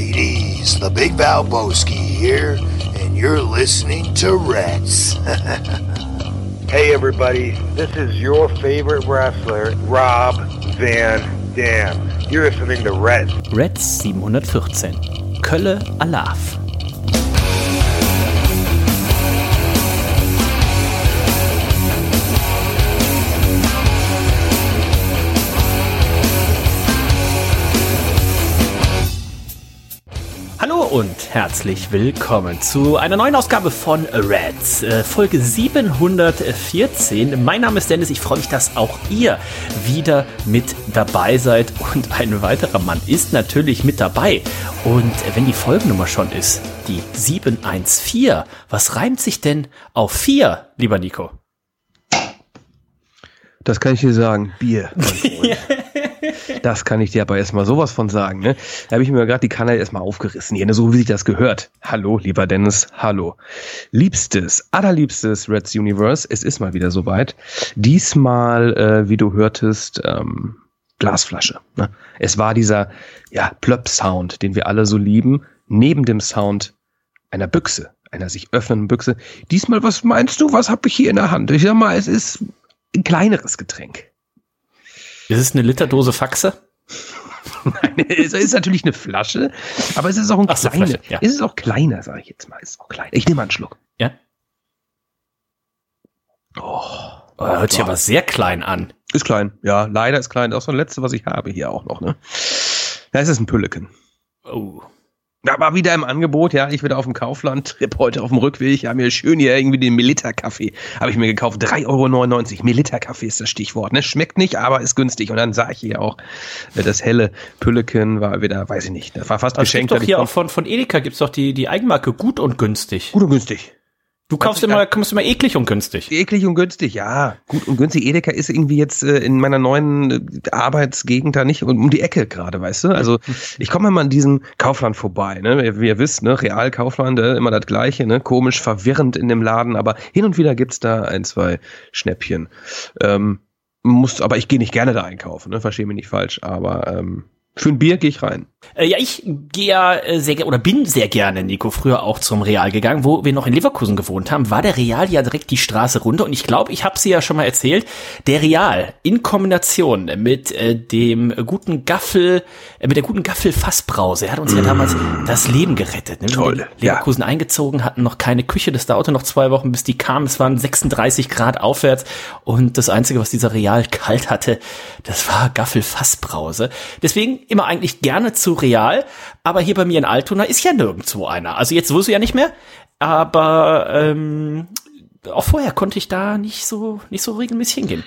mateys, the Big Valboski here, and you're listening to Reds. hey, everybody, this is your favorite wrestler, Rob Van Dam. You're listening to Reds. Reds 714. Kölle Alaf. Und herzlich willkommen zu einer neuen Ausgabe von Reds, äh, Folge 714. Mein Name ist Dennis, ich freue mich, dass auch ihr wieder mit dabei seid und ein weiterer Mann ist natürlich mit dabei. Und wenn die Folgennummer schon ist, die 714, was reimt sich denn auf 4, lieber Nico? Das kann ich dir sagen. Bier. das kann ich dir aber erstmal sowas von sagen. Ne? Da habe ich mir gerade die Kanal erstmal aufgerissen hier, ne? so wie sich das gehört. Hallo, lieber Dennis, hallo. Liebstes, allerliebstes Reds Universe, es ist mal wieder soweit. Diesmal, äh, wie du hörtest, ähm, Glasflasche. Ne? Es war dieser ja, Plöpp-Sound, den wir alle so lieben, neben dem Sound einer Büchse, einer sich öffnenden Büchse. Diesmal, was meinst du, was habe ich hier in der Hand? Ich sag mal, es ist ein kleineres Getränk. Ist es eine Literdose Faxe? Nein, es ist natürlich eine Flasche, aber es ist auch ein Ach so, kleiner. Flasche, ja. Es ist auch kleiner, sage ich jetzt mal. Es ist auch kleiner. Ich nehme mal einen Schluck. Ja. Oh, hört sich aber sehr klein an. Ist klein. Ja, leider ist klein. Das ist das letzte, was ich habe hier auch noch. Ne? Es ist ein Pülleken. Oh. Da war wieder im Angebot, ja, ich wieder auf dem Kaufland-Trip heute auf dem Rückweg, ja, mir schön hier irgendwie den Melitta-Kaffee, habe ich mir gekauft, 3,99 Euro, Melitta-Kaffee ist das Stichwort, ne, schmeckt nicht, aber ist günstig und dann sah ich hier auch, äh, das helle Pülleken war wieder, weiß ich nicht, das war fast Aber es gibt geschenkt. doch hier von- auch von, von Edeka gibt's doch die, die Eigenmarke gut und günstig. gut und günstig. Du kaufst immer, kommst immer eklig und günstig. Eklig und günstig, ja. Gut und günstig. Edeka ist irgendwie jetzt äh, in meiner neuen äh, Arbeitsgegend da nicht um, um die Ecke gerade, weißt du? Also ich komme immer an diesem Kaufland vorbei, ne? Wie, wie ihr wisst, ne? Real Kaufland, äh, immer das gleiche, ne? Komisch, verwirrend in dem Laden, aber hin und wieder gibt's da ein, zwei Schnäppchen. Ähm, muss, aber ich gehe nicht gerne da einkaufen, ne? Verstehe mich nicht falsch, aber ähm, für ein Bier gehe ich rein. Äh, ja, ich gehe ja äh, sehr gerne oder bin sehr gerne, Nico, früher auch zum Real gegangen, wo wir noch in Leverkusen gewohnt haben, war der Real ja direkt die Straße runter und ich glaube, ich habe sie ja schon mal erzählt, der Real in Kombination mit äh, dem guten Gaffel, äh, mit der guten Gaffel Fassbrause, er hat uns ja damals das Leben gerettet. Ne? Toll, Leverkusen eingezogen, hatten noch keine Küche, das dauerte noch zwei Wochen, bis die kam, es waren 36 Grad aufwärts und das Einzige, was dieser Real kalt hatte, das war Gaffel Fassbrause. Deswegen immer eigentlich gerne zu Real, aber hier bei mir in Altona ist ja nirgendwo einer. Also jetzt wusste ich ja nicht mehr, aber ähm, auch vorher konnte ich da nicht so nicht so regelmäßig hingehen.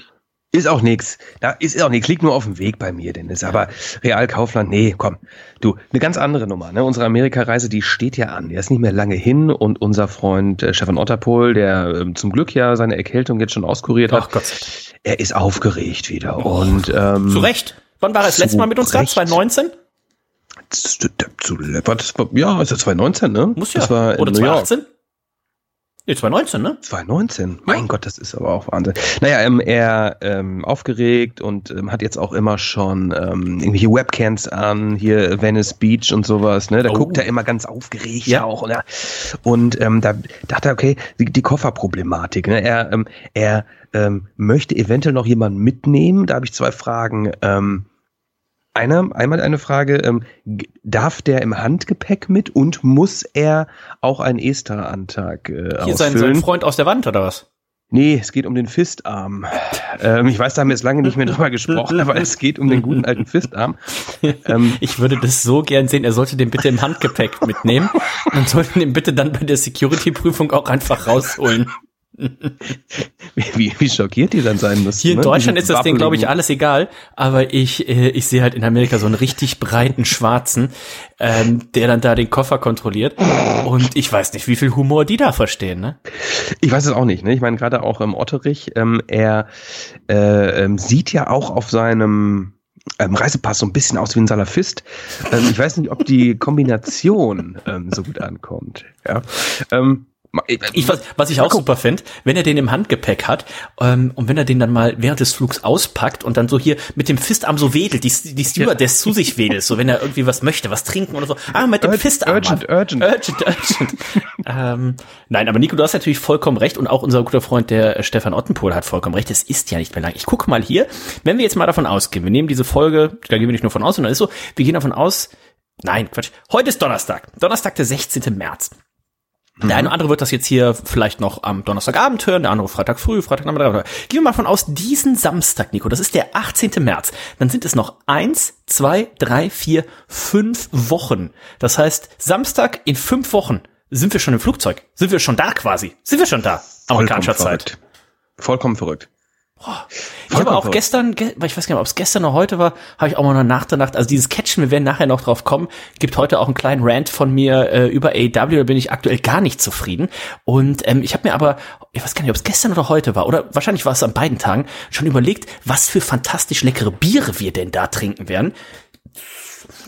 Ist auch nix. Da ist auch nix. Liegt nur auf dem Weg bei mir, Dennis. Aber Real Kaufland, nee, komm. Du, eine ganz andere Nummer. Ne? Unsere Amerikareise, die steht ja an. Der ist nicht mehr lange hin und unser Freund äh, Stefan Otterpohl, der ähm, zum Glück ja seine Erkältung jetzt schon auskuriert hat, Ach Gott sei Dank. er ist aufgeregt wieder. Und ähm, Zu Recht. Wann war er das letzte Mal mit uns da? Recht. 2019? Zu, zu, das war, ja, ist ja 2019, ne? Muss ja. Das war Oder New York. 2018? Nee, 2019, ne? 2019. Mein Gott, das ist aber auch Wahnsinn. Naja, ähm, er ähm, aufgeregt und ähm, hat jetzt auch immer schon ähm, irgendwelche Webcams an, hier Venice Beach und sowas. Ne? Da Oh. guckt er immer ganz aufgeregt Ja. auch. Und, und ähm, da dachte er, okay, die, die Kofferproblematik. Ne? Er, ähm, er ähm, möchte eventuell noch jemanden mitnehmen. Da habe ich zwei Fragen. Ähm, einer, einmal eine Frage, ähm, darf der im Handgepäck mit und muss er auch einen ESTA-Antrag äh, Hier sein, ausfüllen? sein Freund aus der Wand, oder was? Nee, es geht um den Fistarm. ähm, ich weiß, da haben wir jetzt lange nicht mehr drüber gesprochen, aber es geht um den guten alten Fistarm. Ähm, Ich würde das so gern sehen. Er sollte den bitte im Handgepäck mitnehmen und sollten den bitte dann bei der Security-Prüfung auch einfach rausholen. Wie, wie schockiert die dann sein müssen. Hier in ne? Deutschland Diese ist das Ding, glaube ich, alles egal. Aber ich, äh, ich sehe halt in Amerika so einen richtig breiten Schwarzen, ähm, der dann da den Koffer kontrolliert. Und ich weiß nicht, wie viel Humor die da verstehen, ne? Ich weiß es auch nicht. Ne? Ich meine, gerade auch im Otterich, ähm, er äh, ähm, sieht ja auch auf seinem ähm, Reisepass so ein bisschen aus wie ein Salafist. Ähm, ich weiß nicht, ob die Kombination ähm, so gut ankommt. Ja. Ähm, Ich, was, was ich auch super finde, wenn er den im Handgepäck hat ähm, und wenn er den dann mal während des Flugs auspackt und dann so hier mit dem Fistarm so wedelt, die, die Stewardess ja. zu sich wedelt, so wenn er irgendwie was möchte, was trinken oder so. Ah, mit dem Ur Fistarm. Urgent, urgent. Urgent, urgent. ähm, nein, aber Nico, du hast natürlich vollkommen recht und auch unser guter Freund, der Stefan Ottenpohl, hat vollkommen recht. Es ist ja nicht mehr lang. Ich gucke mal hier, wenn wir jetzt mal davon ausgehen, wir nehmen diese Folge, da gehen wir nicht nur von aus, sondern ist so, wir gehen davon aus, nein, Quatsch, heute ist Donnerstag, Donnerstag, der 16. März. Der eine oder andere wird das jetzt hier vielleicht noch am Donnerstagabend hören, der andere Freitag früh, Freitag Nachmittag. Gehen wir mal von aus, diesen Samstag, Nico, das ist der 18. März. Dann sind es noch eins, zwei, drei, vier, fünf Wochen. Das heißt, Samstag in fünf Wochen sind wir schon im Flugzeug. Sind wir schon da quasi. Sind wir schon da. Amerikanischer Zeit. Vollkommen verrückt. Boah. Ich habe auch gestern, ich weiß gar nicht, ob es gestern oder heute war, habe ich auch mal noch nachgedacht. Also dieses Catchen, wir werden nachher noch drauf kommen, gibt heute auch einen kleinen Rant von mir äh, über AW, da bin ich aktuell gar nicht zufrieden. Und ähm, ich habe mir aber, ich weiß gar nicht, ob es gestern oder heute war, oder wahrscheinlich war es an beiden Tagen, schon überlegt, was für fantastisch leckere Biere wir denn da trinken werden.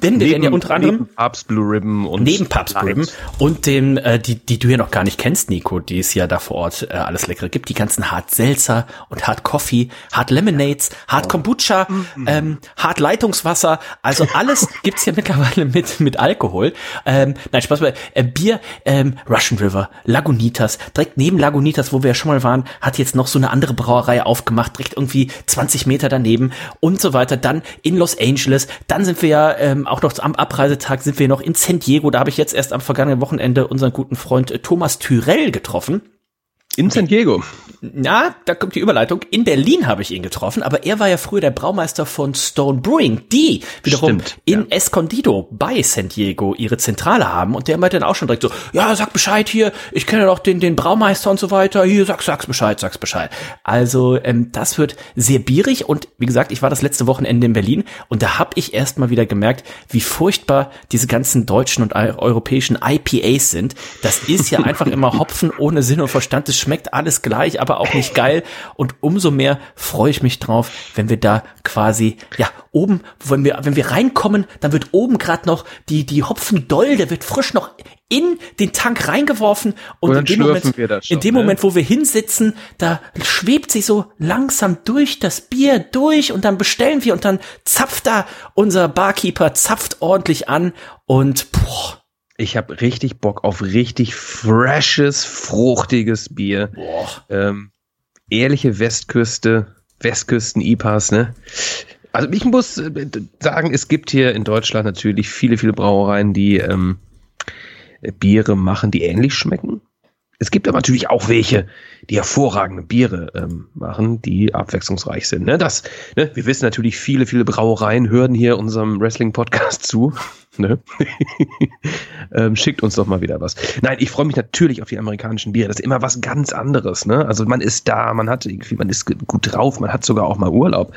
Denn wir neben, werden ja unter anderem neben Papst Blue Ribbon und neben Papst Blue Ribbon und dem äh, die die du ja noch gar nicht kennst, Nico, die es ja da vor Ort äh, alles leckere gibt, die ganzen Hart Seltzer und Hart Coffee, Hart Lemonades, Hart Kombucha, mhm. ähm, Hart Leitungswasser, also alles gibt's ja mittlerweile mit mit Alkohol. Ähm, nein, Spaß bei äh, Bier, ähm, Russian River, Lagunitas, direkt neben Lagunitas, wo wir ja schon mal waren, hat jetzt noch so eine andere Brauerei aufgemacht, direkt irgendwie 20 Meter daneben und so weiter. Dann in Los Angeles, dann sind wir ja ähm, auch noch am Abreisetag sind wir noch in San Diego. Da habe ich jetzt erst am vergangenen Wochenende unseren guten Freund äh, Thomas Tyrell getroffen. In San Diego. Na, da kommt die Überleitung. In Berlin habe ich ihn getroffen, aber er war ja früher der Braumeister von Stone Brewing, die wiederum Stimmt, in ja. Escondido bei San Diego ihre Zentrale haben. Und der meinte dann auch schon direkt so, ja, sag Bescheid hier, ich kenne doch den, den Braumeister und so weiter, hier, sag, sag's Bescheid, sag's Bescheid. Also, ähm, das wird sehr bierig und wie gesagt, ich war das letzte Wochenende in Berlin und da habe ich erst mal wieder gemerkt, wie furchtbar diese ganzen deutschen und europäischen IPAs sind. Das ist ja einfach immer Hopfen ohne Sinn und Verstand. Das schmeckt alles gleich, aber auch nicht geil. Und umso mehr freue ich mich drauf, wenn wir da quasi, ja, oben, wenn wir, wenn wir reinkommen, dann wird oben gerade noch die, die Hopfendoll, der wird frisch noch in den Tank reingeworfen und, und in dem, Moment, schon, in dem ne? Moment, wo wir hinsitzen, da schwebt sich so langsam durch das Bier durch und dann bestellen wir und dann zapft da unser Barkeeper, zapft ordentlich an und boah, ich habe richtig Bock auf richtig freshes, fruchtiges Bier. Boah. Ähm, ehrliche Westküste, Westküsten-IPAs, ne? Also ich muss äh, sagen, es gibt hier in Deutschland natürlich viele, viele Brauereien, die ähm, Biere machen, die ähnlich schmecken. Es gibt aber natürlich auch welche, die hervorragende Biere ähm, machen, die abwechslungsreich sind. Ne? Das, ne? Wir wissen natürlich, viele, viele Brauereien hören hier unserem Wrestling-Podcast zu. Ne? ähm, schickt uns doch mal wieder was. Nein, ich freue mich natürlich auf die amerikanischen Biere. Das ist immer was ganz anderes. Ne? Also man ist da, man hat irgendwie, man ist gut drauf, man hat sogar auch mal Urlaub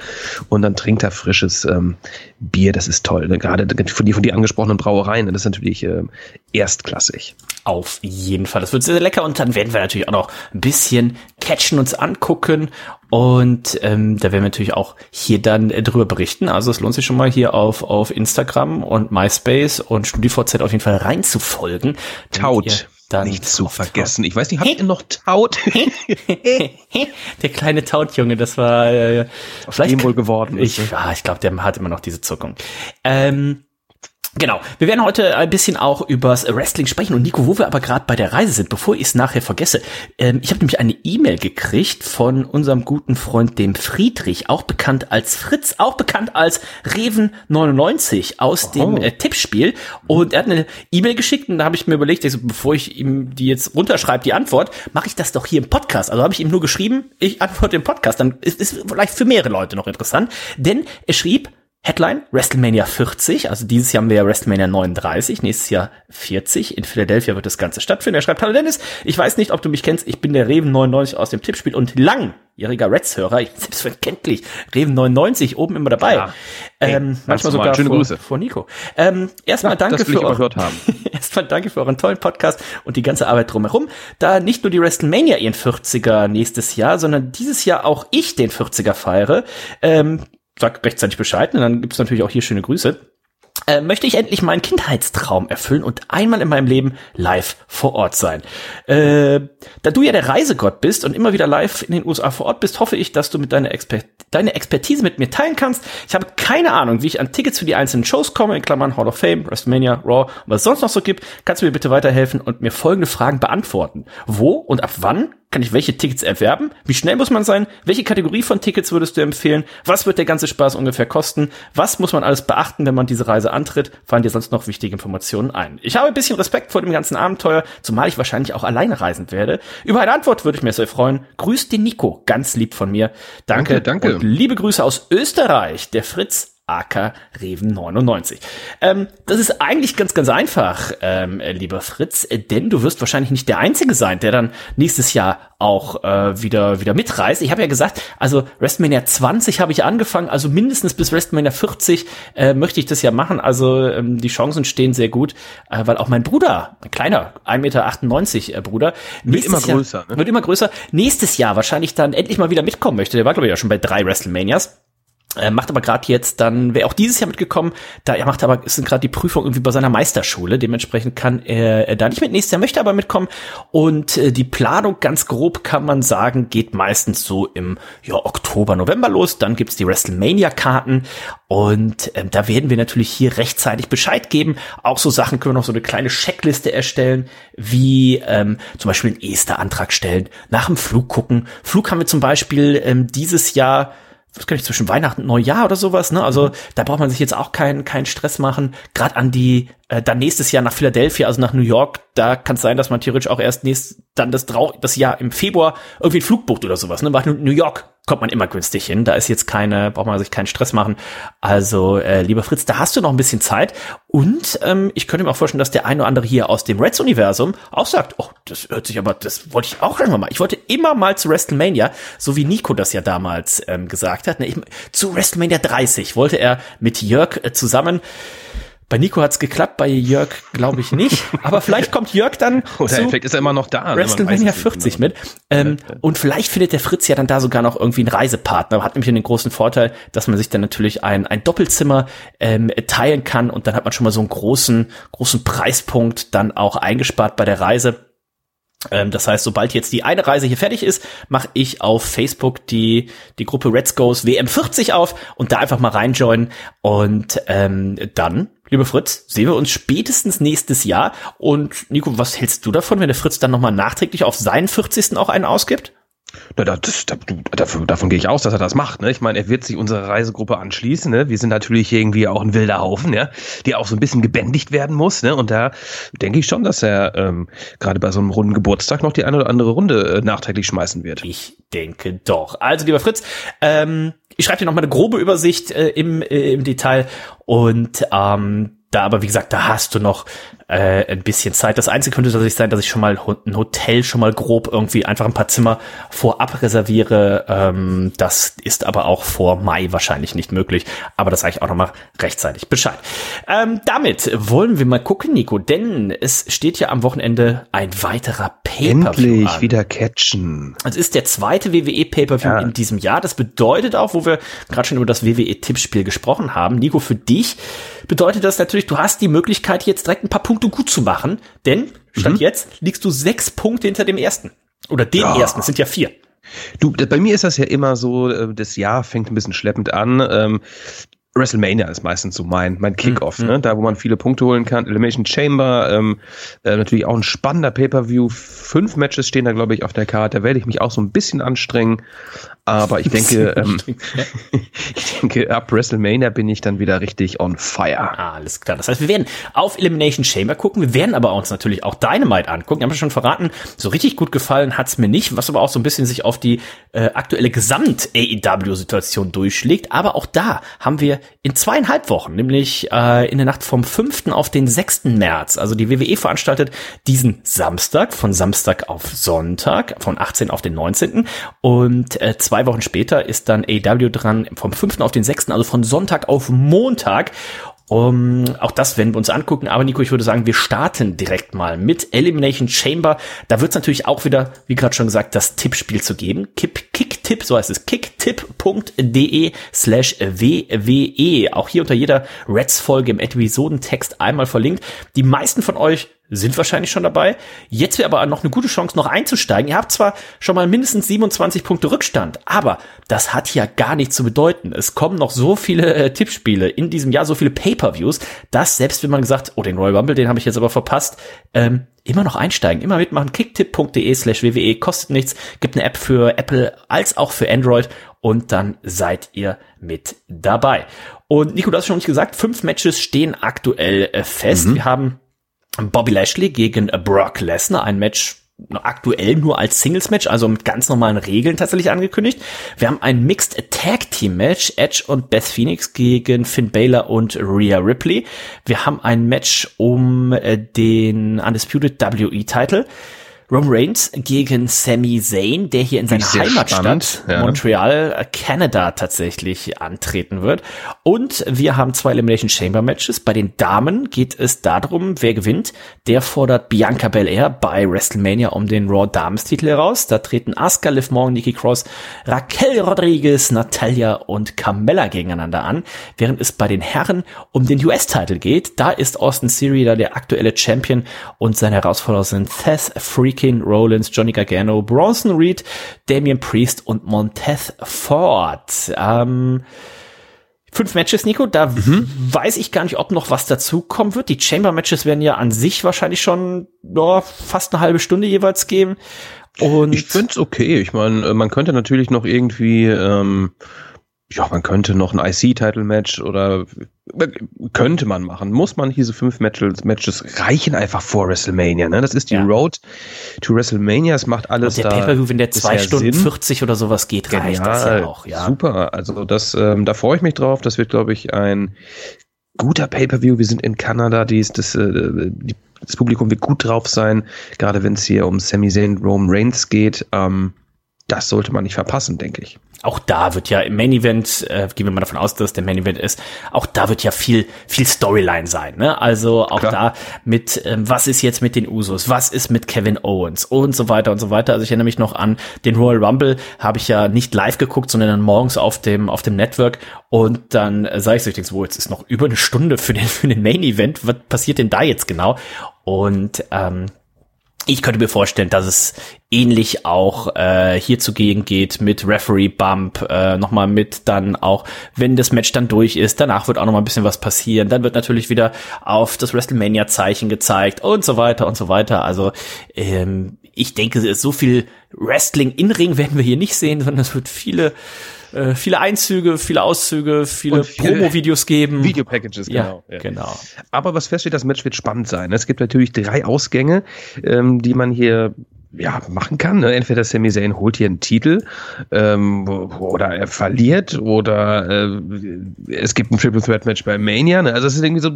und dann trinkt er frisches ähm, Bier. Das ist toll. Ne? Gerade von die von die angesprochenen Brauereien. Ne? Das ist natürlich äh, erstklassig. Auf jeden Fall. Das wird sehr, sehr lecker und dann werden wir natürlich auch noch ein bisschen catchen, uns angucken und ähm, da werden wir natürlich auch hier dann äh, drüber berichten. Also es lohnt sich schon mal hier auf, auf Instagram und MySpace und StudiVZ auf jeden Fall reinzufolgen. Taut. Nicht zu vergessen. Ich weiß nicht, habt ihr noch Taut? der kleine Tautjunge, das war äh, vielleicht wohl geworden. Ich, ne? ah, ich glaube, der hat immer noch diese Zuckung. Ähm, Genau. Wir werden heute ein bisschen auch übers Wrestling sprechen. Und Nico, wo wir aber gerade bei der Reise sind, bevor ich es nachher vergesse, ähm, ich habe nämlich eine E-Mail gekriegt von unserem guten Freund dem Friedrich, auch bekannt als Fritz, auch bekannt als Reven99 aus dem äh, Tippspiel. Und er hat eine E-Mail geschickt und da habe ich mir überlegt, also, bevor ich ihm die jetzt runterschreibe, die Antwort, mache ich das doch hier im Podcast. Also habe ich ihm nur geschrieben, ich antworte im Podcast. Dann ist es vielleicht für mehrere Leute noch interessant. Denn er schrieb, Headline, WrestleMania 40, also dieses Jahr haben wir ja WrestleMania 39, nächstes Jahr 40. In Philadelphia wird das Ganze stattfinden. Er schreibt, hallo Dennis, ich weiß nicht, ob du mich kennst, ich bin der Reven 99 aus dem Tippspiel und langjähriger Reds-Hörer, selbstverständlich, Reven 99 oben immer dabei. Ja. Hey, ähm, manchmal sogar Schöne vor, Grüße. vor Nico. Ähm, erstmal ja, danke für euren, erstmal danke für euren tollen Podcast und die ganze Arbeit drumherum. Da nicht nur die WrestleMania ihren 40er nächstes Jahr, sondern dieses Jahr auch ich den 40er feiere. Ähm, sag rechtzeitig Bescheid und dann gibt's natürlich auch hier schöne Grüße. äh, möchte ich endlich meinen Kindheitstraum erfüllen und einmal in meinem Leben live vor Ort sein. Äh, da du ja der Reisegott bist und immer wieder live in den USA vor Ort bist, hoffe ich, dass du mit deiner Exper deine Expertise mit mir teilen kannst. Ich habe keine Ahnung, wie ich an Tickets für die einzelnen Shows komme, in Klammern Hall of Fame, WrestleMania, Raw und was es sonst noch so gibt. Kannst du mir bitte weiterhelfen und mir folgende Fragen beantworten. Wo und ab wann kann ich welche Tickets erwerben? Wie schnell muss man sein? Welche Kategorie von Tickets würdest du empfehlen? Was wird der ganze Spaß ungefähr kosten? Was muss man alles beachten, wenn man diese Reise antritt? Fallen dir sonst noch wichtige Informationen ein? Ich habe ein bisschen Respekt vor dem ganzen Abenteuer, zumal ich wahrscheinlich auch alleine reisen werde. Über eine Antwort würde ich mir sehr freuen. Grüß den Nico, ganz lieb von mir. Danke, danke. Und liebe Grüße aus Österreich, der Fritz AK Reven 99. Ähm, das ist eigentlich ganz, ganz einfach, ähm, lieber Fritz, denn du wirst wahrscheinlich nicht der Einzige sein, der dann nächstes Jahr auch äh, wieder wieder mitreist. Ich habe ja gesagt, also WrestleMania 20 habe ich angefangen, also mindestens bis WrestleMania 40 äh, möchte ich das ja machen. Also ähm, die Chancen stehen sehr gut, äh, weil auch mein Bruder, ein kleiner 1,98 Meter äh, Bruder, wird immer größer, Jahr, ne? wird immer größer, nächstes Jahr wahrscheinlich dann endlich mal wieder mitkommen möchte. Der war glaube ich ja schon bei drei WrestleManias. Er macht aber gerade jetzt dann, wäre auch dieses Jahr mitgekommen, da er macht aber, sind gerade die Prüfung irgendwie bei seiner Meisterschule, dementsprechend kann er, er da nicht mit, nächstes Jahr möchte aber mitkommen. Und äh, die Planung ganz grob kann man sagen, geht meistens so im ja, Oktober, November los, dann gibt's die WrestleMania-Karten. Und ähm, da werden wir natürlich hier rechtzeitig Bescheid geben, auch so Sachen können wir noch so eine kleine Checkliste erstellen, wie ähm, zum Beispiel einen Ester-Antrag stellen, nach dem Flug gucken, Flug haben wir zum Beispiel ähm, dieses Jahr was kann ich, zwischen Weihnachten und Neujahr oder sowas, ne? Also da braucht man sich jetzt auch keinen keinen Stress machen. Gerade an die, äh, dann nächstes Jahr nach Philadelphia, also nach New York, da kann es sein, dass man theoretisch auch erst nächst, dann das, Trau das Jahr im Februar irgendwie einen Flug bucht oder sowas, ne? Weil New York kommt man immer günstig hin. Da ist jetzt keine, braucht man sich keinen Stress machen. Also, äh, lieber Fritz, da hast du noch ein bisschen Zeit. Und ähm, ich könnte mir auch vorstellen, dass der eine oder andere hier aus dem Reds-Universum auch sagt, oh, das hört sich aber, das wollte ich auch irgendwann mal. Ich wollte immer mal zu WrestleMania, so wie Nico das ja damals ähm, gesagt hat. Ne? Ich, zu WrestleMania 30 wollte er mit Jörg äh, zusammen bei Nico hat's geklappt, bei Jörg glaube ich nicht. Aber vielleicht kommt Jörg dann Oder zu vielleicht ist er immer noch da. Ne? WrestleMania 40 genau. mit. Ähm, ja, ja. Und vielleicht findet der Fritz ja dann da sogar noch irgendwie einen Reisepartner. Hat nämlich den großen Vorteil, dass man sich dann natürlich ein, ein Doppelzimmer ähm, teilen kann und dann hat man schon mal so einen großen, großen Preispunkt dann auch eingespart bei der Reise. Ähm, das heißt, sobald jetzt die eine Reise hier fertig ist, mache ich auf Facebook die, die Gruppe Reds Goes WM40 auf und da einfach mal reinjoinen. Und ähm, dann, lieber Fritz, sehen wir uns spätestens nächstes Jahr. Und Nico, was hältst du davon, wenn der Fritz dann nochmal nachträglich auf seinen 40. auch einen ausgibt? Na, das, das, davon, davon gehe ich aus, dass er das macht. Ne? Ich meine, er wird sich unserer Reisegruppe anschließen. Ne? Wir sind natürlich irgendwie auch ein wilder Haufen, ja, die auch so ein bisschen gebändigt werden muss. Ne? Und da denke ich schon, dass er ähm, gerade bei so einem runden Geburtstag noch die eine oder andere Runde äh, nachträglich schmeißen wird. Ich denke doch. Also, lieber Fritz, ähm, ich schreibe dir noch mal eine grobe Übersicht äh, im, äh, im Detail. Und ähm, da aber, wie gesagt, da hast du noch äh, ein bisschen Zeit. Das Einzige könnte tatsächlich sein, dass ich schon mal ein Hotel schon mal grob irgendwie einfach ein paar Zimmer vorab reserviere. Ähm, das ist aber auch vor Mai wahrscheinlich nicht möglich. Aber das sage ich auch noch mal rechtzeitig Bescheid. Ähm, damit wollen wir mal gucken, Nico, denn es steht ja am Wochenende ein weiterer Pay-Per-View Endlich an. wieder catchen. Es ist der zweite WWE Pay-Per-View ja. in diesem Jahr. Das bedeutet auch, wo wir gerade schon über das WWE-Tippspiel gesprochen haben, Nico, für dich bedeutet das natürlich, du hast die Möglichkeit, jetzt direkt ein paar Punkte gut zu machen, denn Stand mhm. jetzt liegst du sechs Punkte hinter dem ersten. Oder den ja. ersten, es sind ja vier. Du, bei mir ist das ja immer so, äh, das Jahr fängt ein bisschen schleppend an. WrestleMania ist meistens so mein, mein Kickoff, mhm. ne? da wo man viele Punkte holen kann. Elimination Chamber, ähm, äh, natürlich auch ein spannender Pay-Per-View. Fünf Matches stehen da, glaube ich, auf der Karte. Da werde ich mich auch so ein bisschen anstrengen. Aber ich denke, ähm, ich denke, ab WrestleMania bin ich dann wieder richtig on fire. Alles klar. Das heißt, wir werden auf Elimination Chamber gucken. Wir werden aber uns natürlich auch Dynamite angucken. Ich habe schon verraten, so richtig gut gefallen hat's mir nicht, was aber auch so ein bisschen sich auf die äh, aktuelle Gesamt-AEW-Situation durchschlägt. Aber auch da haben wir in zweieinhalb Wochen, nämlich äh, in der Nacht vom 5. auf den 6. März, also die WWE veranstaltet diesen Samstag, von Samstag auf Sonntag, von 18 auf den 19. Und äh, zwei Wochen später ist dann AW dran, vom 5. auf den 6., also von Sonntag auf Montag. Um, auch das werden wir uns angucken. Aber Nico, ich würde sagen, wir starten direkt mal mit Elimination Chamber. Da wird es natürlich auch wieder, wie gerade schon gesagt, das Tippspiel zu geben. Kipp, Kick Kicktipp, so heißt es, kicktipp.de slash wwe. Auch hier unter jeder Reds-Folge im Episodentext einmal verlinkt. Die meisten von euch sind wahrscheinlich schon dabei. Jetzt wäre aber noch eine gute Chance, noch einzusteigen. Ihr habt zwar schon mal mindestens 27 Punkte Rückstand, aber das hat ja gar nichts zu bedeuten. Es kommen noch so viele äh, Tippspiele in diesem Jahr, so viele Pay-per-Views, dass selbst wenn man gesagt, oh, den Royal Rumble, den habe ich jetzt aber verpasst, ähm, immer noch einsteigen, immer mitmachen. Kicktipp.de slash WWE kostet nichts, gibt eine App für Apple als auch für Android und dann seid ihr mit dabei. Und Nico, du hast schon nicht gesagt, fünf Matches stehen aktuell äh, fest. Mhm. Wir haben Bobby Lashley gegen Brock Lesnar, ein Match aktuell nur als Singles-Match, also mit ganz normalen Regeln tatsächlich angekündigt. Wir haben ein Mixed Tag Team Match, Edge und Beth Phoenix gegen Finn Balor und Rhea Ripley. Wir haben ein Match um äh, den Undisputed WE Title. Roman Reigns gegen Sami Zayn, der hier in seiner Heimatstadt ja. Montreal, Canada tatsächlich antreten wird. Und wir haben zwei Elimination Chamber Matches. Bei den Damen geht es darum, wer gewinnt. Der fordert Bianca Belair bei WrestleMania um den Raw Damenstitel heraus. Da treten Asuka, Liv Morgan, Nikki Cross, Raquel Rodriguez, Natalia und Carmella gegeneinander an. Während es bei den Herren um den US-Titel geht. Da ist Austin Theory da der aktuelle Champion und seine Herausforderer sind Seth Freak King Rollins, Johnny Gargano, Bronson Reed, Damian Priest und Montez Ford. Ähm, fünf Matches, Nico, da mhm. weiß ich gar nicht, ob noch was dazukommen wird. Die Chamber Matches werden ja an sich wahrscheinlich schon oh, fast eine halbe Stunde jeweils geben. Und ich finde es okay. Ich meine, man könnte natürlich noch irgendwie ähm, ja, man könnte noch ein IC-Title-Match oder könnte man machen. Muss man diese fünf Matches, Matches reichen einfach vor WrestleMania. Ne? Das ist die ja. Road to WrestleMania. Es macht alles Und der da. Pay-per-view, wenn der zwei Stunden Sinn. 40 oder sowas geht, reicht Genial, das ja auch. Ja. Super. Also das, ähm, da freue ich mich drauf. Das wird, glaube ich, ein guter Pay-per-View. Wir sind in Kanada. Die ist, das, äh, die, das Publikum wird gut drauf sein. Gerade wenn es hier um Sami Zayn, Rome Reigns geht. Ähm, das sollte man nicht verpassen, denke ich auch da wird ja im Main Event, äh, gehen wir mal davon aus, dass der Main Event ist, auch da wird ja viel, viel Storyline sein, ne? Also auch Klar. da mit, ähm, was ist jetzt mit den Usos, was ist mit Kevin Owens und so weiter und so weiter. Also ich erinnere mich noch an den Royal Rumble, habe ich ja nicht live geguckt, sondern dann morgens auf dem, auf dem Network und dann äh, sage ich so, ich denke so, jetzt ist noch über eine Stunde für den, für den Main Event, was passiert denn da jetzt genau? Und ähm, ich könnte mir vorstellen, dass es ähnlich auch äh, hier zugegen geht mit Referee Bump, äh, nochmal mit dann auch, wenn das Match dann durch ist, danach wird auch nochmal ein bisschen was passieren, dann wird natürlich wieder auf das WrestleMania-Zeichen gezeigt und so weiter und so weiter. Also ähm, ich denke, so viel Wrestling in Ring werden wir hier nicht sehen, sondern es wird viele äh, viele Einzüge, viele Auszüge, viele, viele Promo-Videos geben. Video-Packages, genau. Ja, ja. genau. Aber was feststeht, das Match wird spannend sein. Es gibt natürlich drei Ausgänge, ähm, die man hier ja, machen kann. Ne? Entweder Sami Zayn holt hier einen Titel ähm, oder er verliert oder äh, es gibt ein Triple Threat Match bei Mania. Ne? Also es sind irgendwie so,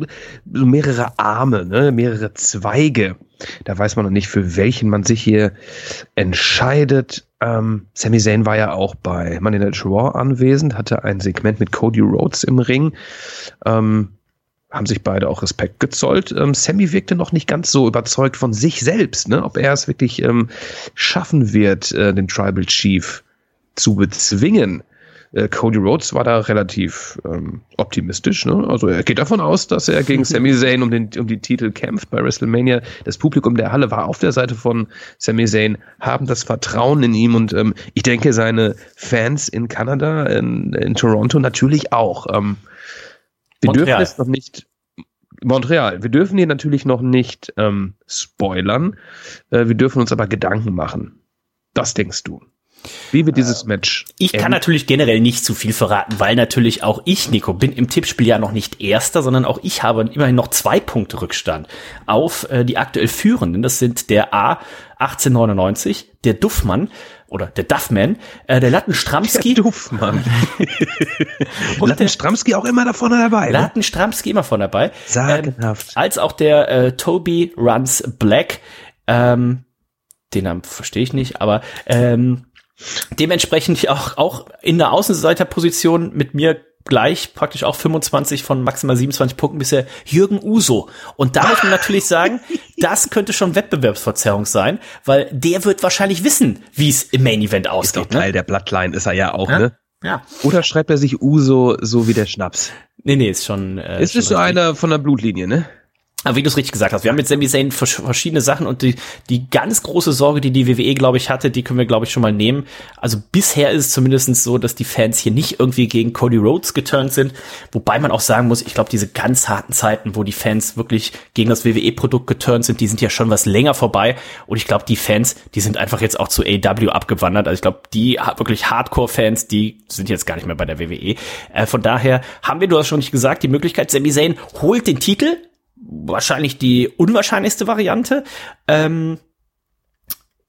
so mehrere Arme, ne? mehrere Zweige. Da weiß man noch nicht, für welchen man sich hier entscheidet. Ähm, Sami Zayn war ja auch bei Money Night Raw anwesend, hatte ein Segment mit Cody Rhodes im Ring. Ähm, haben sich beide auch Respekt gezollt. Ähm, Sammy wirkte noch nicht ganz so überzeugt von sich selbst, ne? ob er es wirklich ähm, schaffen wird, äh, den Tribal Chief zu bezwingen. Äh, Cody Rhodes war da relativ ähm, optimistisch. Ne? Also er geht davon aus, dass er gegen Sami Zayn um, den, um die Titel kämpft bei WrestleMania. Das Publikum der Halle war auf der Seite von Sami Zayn, haben das Vertrauen in ihm und ähm, ich denke seine Fans in Kanada, in, in Toronto natürlich auch. Ähm, wir Montreal. dürfen es noch nicht. Montreal. Wir dürfen hier natürlich noch nicht ähm, spoilern. Äh, wir dürfen uns aber Gedanken machen. Was denkst du? Wie wird dieses Match? Ich kann natürlich generell nicht zu viel verraten, weil natürlich auch ich, Nico, bin im Tippspiel ja noch nicht Erster, sondern auch ich habe immerhin noch zwei Punkte Rückstand auf äh, die aktuell Führenden. Das sind der A 1899, der Duffmann oder der Duffman, äh, der Lattenstramski. Der Duffmann. Lattenstramski auch immer da vorne dabei. Ne? Lattenstramski immer vorne dabei. Sagenhaft. Ähm, als auch der äh, Toby Runs Black. Ähm, den Namen verstehe ich nicht, aber ähm, dementsprechend auch, auch in der Außenseiterposition mit mir gleich praktisch auch 25 von maximal 27 Punkten bisher Jürgen Uso. Und da muss man natürlich sagen, das könnte schon Wettbewerbsverzerrung sein, weil der wird wahrscheinlich wissen, wie es im Main Event ausgeht. Ist doch Teil ne? der Bloodline, ist er ja auch, ja? ne? Ja. Oder schreibt er sich Uso so wie der Schnaps? Nee, nee, ist schon. Äh, ist schon es so einer von der Blutlinie, ne? Aber wie du es richtig gesagt hast, wir haben mit Sami Zayn verschiedene Sachen und die, die ganz große Sorge, die die WWE, glaube ich, hatte, die können wir, glaube ich, schon mal nehmen. Also bisher ist es zumindest so, dass die Fans hier nicht irgendwie gegen Cody Rhodes geturnt sind. Wobei man auch sagen muss, ich glaube, diese ganz harten Zeiten, wo die Fans wirklich gegen das WWE-Produkt geturnt sind, die sind ja schon was länger vorbei. Und ich glaube, die Fans, die sind einfach jetzt auch zu AW abgewandert. Also ich glaube, die wirklich Hardcore-Fans, die sind jetzt gar nicht mehr bei der WWE. Äh, von daher haben wir, du hast schon nicht gesagt, die Möglichkeit, Sami Zayn holt den Titel wahrscheinlich die unwahrscheinlichste Variante. Ähm,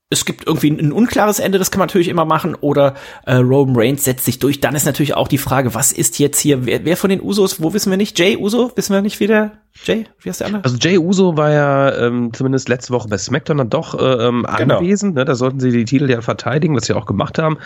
es gibt irgendwie ein unklares Ende, das kann man natürlich immer machen, oder äh, Roman Reigns setzt sich durch. Dann ist natürlich auch die Frage, was ist jetzt hier, wer, wer von den Usos, wo wissen wir nicht? Jay Uso, wissen wir nicht, wie der Jay, wie heißt der andere? Also Jay Uso war ja ähm, zumindest letzte Woche bei SmackDown dann doch äh, ähm, Genau. anwesend. Ne? Da sollten sie die Titel ja verteidigen, was sie auch gemacht haben.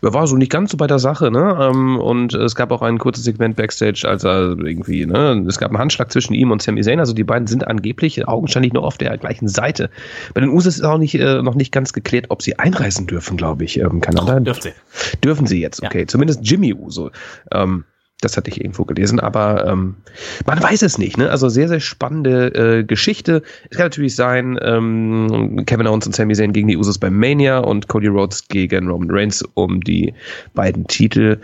Er war so nicht ganz so bei der Sache. Ne? Ähm, und es gab auch ein kurzes Segment Backstage, als er irgendwie, ne? es gab einen Handschlag zwischen ihm und Sami Zayn. Also die beiden sind angeblich augenscheinlich noch auf der gleichen Seite. Bei den Usos ist auch nicht, äh, noch nicht ganz geklärt, ob sie einreisen dürfen, glaube ich. Ähm, Kanada. Dürft sie. Dürfen sie jetzt, Ja. okay. Zumindest Jimmy Uso. Ähm, das hatte ich irgendwo gelesen, aber ähm, man weiß es nicht. Ne? Also sehr, sehr spannende äh, Geschichte. Es kann natürlich sein, ähm, Kevin Owens und Sami Zayn gegen die Usos bei Mania und Cody Rhodes gegen Roman Reigns um die beiden Titel.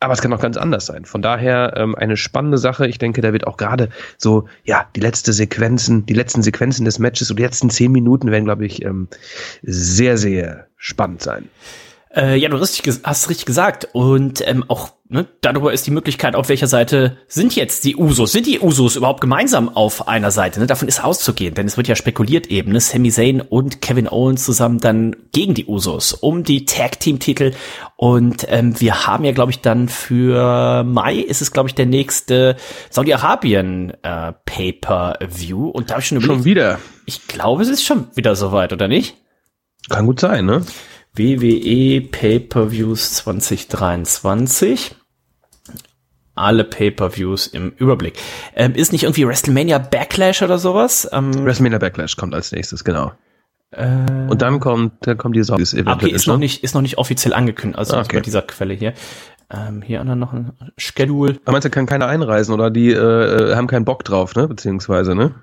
Aber es kann auch ganz anders sein. Von daher ähm, eine spannende Sache. Ich denke, da wird auch gerade so, ja, die letzte Sequenzen, die letzten Sequenzen des Matches und die letzten zehn Minuten werden, glaube ich, ähm, sehr, sehr spannend sein. Äh, ja, du hast richtig, hast richtig gesagt. Und ähm, auch ne, darüber ist die Möglichkeit, auf welcher Seite sind jetzt die Usos? Sind die Usos überhaupt gemeinsam auf einer Seite? Ne? Davon ist auszugehen, denn es wird ja spekuliert eben, ne? Sami Zayn und Kevin Owens zusammen dann gegen die Usos um die Tag Team Titel. Und ähm, wir haben ja, glaube ich, dann für Mai ist es, glaube ich, der nächste Saudi-Arabien äh, Pay-per-View. Und da habe ich schon überlegt, Schon wieder. ich glaube, es ist schon wieder soweit, oder nicht? Kann gut sein, ne? WWE Pay-per-Views 2023. Alle Pay-per-Views im Überblick. Ähm, ist nicht irgendwie WrestleMania Backlash oder sowas? Ähm, WrestleMania Backlash kommt als nächstes, genau. äh, Und dann kommt, dann kommt die Saudis okay, ist noch nicht, ist noch nicht offiziell angekündigt, also Okay. bei dieser Quelle hier. Ähm, hier anderen noch ein Schedule. Aber meinst du, kann keiner einreisen oder die äh, haben keinen Bock drauf, ne? Beziehungsweise, ne?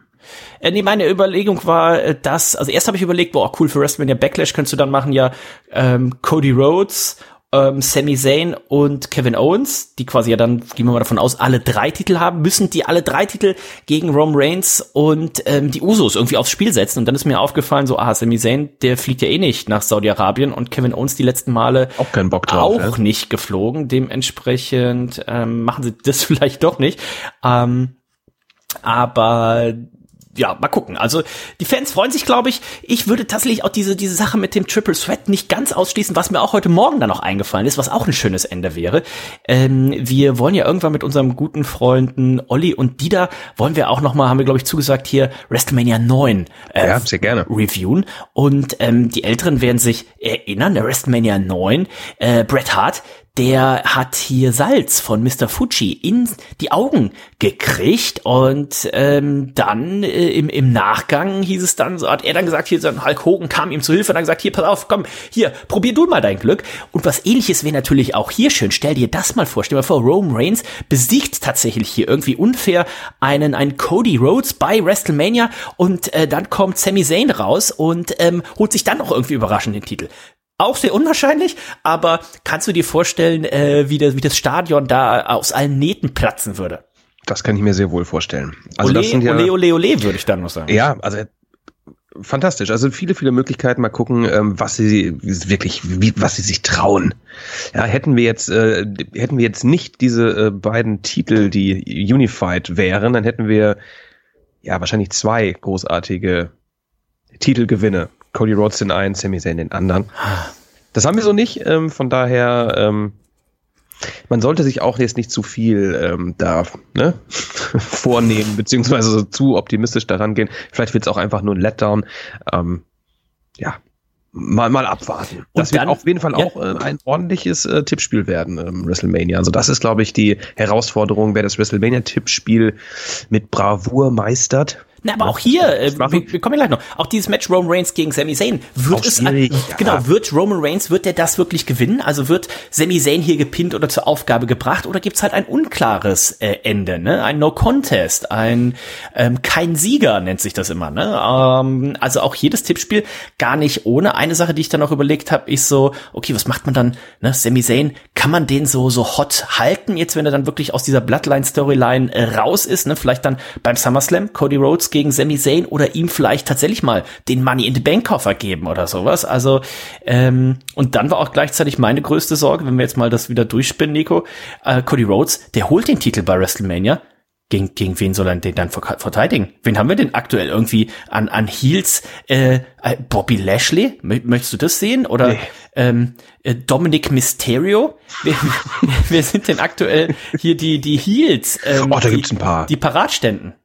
Äh, nee, meine Überlegung war, äh, dass, also erst habe ich überlegt, boah, cool, für WrestleMania Backlash könntest du dann machen ja ähm, Cody Rhodes, ähm, Sami Zayn und Kevin Owens, die quasi ja dann, gehen wir mal davon aus, alle drei Titel haben, müssen die alle drei Titel gegen Roman Reigns und ähm, die Usos irgendwie aufs Spiel setzen. Und dann ist mir aufgefallen, so, ah, Sami Zayn, der fliegt ja eh nicht nach Saudi-Arabien und Kevin Owens die letzten Male Auch keinen Bock drauf. auch ja? nicht geflogen. Dementsprechend ähm, machen sie das vielleicht doch nicht. Ähm, aber ja, mal gucken. Also die Fans freuen sich, glaube ich. Ich würde tatsächlich auch diese diese Sache mit dem Triple Threat nicht ganz ausschließen, was mir auch heute Morgen dann noch eingefallen ist, was auch ein schönes Ende wäre. Ähm, wir wollen ja irgendwann mit unserem guten Freunden Olli und Dida wollen wir auch noch mal, haben wir glaube ich zugesagt hier WrestleMania 9 äh, Ja, sehr gerne. reviewen. Und ähm, die Älteren werden sich erinnern, der WrestleMania 9, äh, Bret Hart, der hat hier Salz von Mr. Fuji in die Augen gekriegt und ähm, dann äh, im, im Nachgang hieß es dann, so hat er dann gesagt, hier ein Hulk Hogan kam ihm zu Hilfe und hat gesagt, hier, pass auf, komm, hier, probier du mal dein Glück. Und was ähnliches wäre natürlich auch hier schön. Stell dir das mal vor, stell dir mal vor, Roman Reigns besiegt tatsächlich hier irgendwie unfair einen, einen Cody Rhodes bei WrestleMania und äh, dann kommt Sami Zayn raus und ähm, holt sich dann noch irgendwie überraschend den Titel. Auch sehr unwahrscheinlich, aber kannst du dir vorstellen, äh, wie, das, wie das Stadion da aus allen Nähten platzen würde? Das kann ich mir sehr wohl vorstellen. Also ole, das sind ja, ole, ole, ole, würde ich dann noch sagen. ja, also fantastisch. Also viele, viele Möglichkeiten. Mal gucken, ähm, was sie wirklich, was sie sich trauen. Ja, hätten wir jetzt, äh, hätten wir jetzt nicht diese äh, beiden Titel, die unified wären, dann hätten wir ja wahrscheinlich zwei großartige Titelgewinne. Cody Rhodes den einen, Sami Zayn den anderen. Das haben wir so nicht. Ähm, von daher, ähm, man sollte sich auch jetzt nicht zu viel ähm, da ne, vornehmen, beziehungsweise so zu optimistisch daran gehen. Vielleicht wird es auch einfach nur ein Letdown. Ähm, ja, mal, mal abwarten. Das wird auf jeden Fall ja. auch äh, ein ordentliches äh, Tippspiel werden, ähm, WrestleMania. Also das ist, glaube ich, die Herausforderung, wer das WrestleMania-Tippspiel mit Bravour meistert. Na, aber auch hier, äh, wir, wir, kommen ja gleich noch. Auch dieses Match Roman Reigns gegen Sami Zayn, wird es, äh, genau, wird Roman Reigns, wird der das wirklich gewinnen? Also wird Sami Zayn hier gepinnt oder zur Aufgabe gebracht oder gibt's halt ein unklares äh, Ende, ne? Ein No Contest, ein ähm, kein Sieger nennt sich das immer, ne? Ähm, also auch jedes Tippspiel gar nicht ohne. Eine Sache, die ich dann noch überlegt habe, ist so, okay, was macht man dann, ne? Sami Zayn, kann man den so so hot halten jetzt, wenn er dann wirklich aus dieser Bloodline Storyline äh, raus ist, ne? Vielleicht dann beim SummerSlam Cody Rhodes gegen Sami Zayn oder ihm vielleicht tatsächlich mal den Money in the Bank Koffer geben oder sowas. Also ähm, und dann war auch gleichzeitig meine größte Sorge, wenn wir jetzt mal das wieder durchspinnen, Nico, äh, Cody Rhodes, der holt den Titel bei WrestleMania. Gegen, gegen wen soll er den dann verteidigen? Wen haben wir denn aktuell irgendwie an, an Heels? Äh, äh Bobby Lashley? Möchtest du das sehen? Oder nee. ähm, äh, Dominic Mysterio? Wer, wer sind denn aktuell hier die, die Heels? Ähm, oh, da gibt's ein paar. Die Paratständen.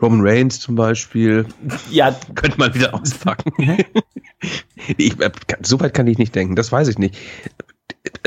Roman Reigns zum Beispiel. Ja. Könnte man wieder auspacken. ich, äh, so weit kann ich nicht denken, das weiß ich nicht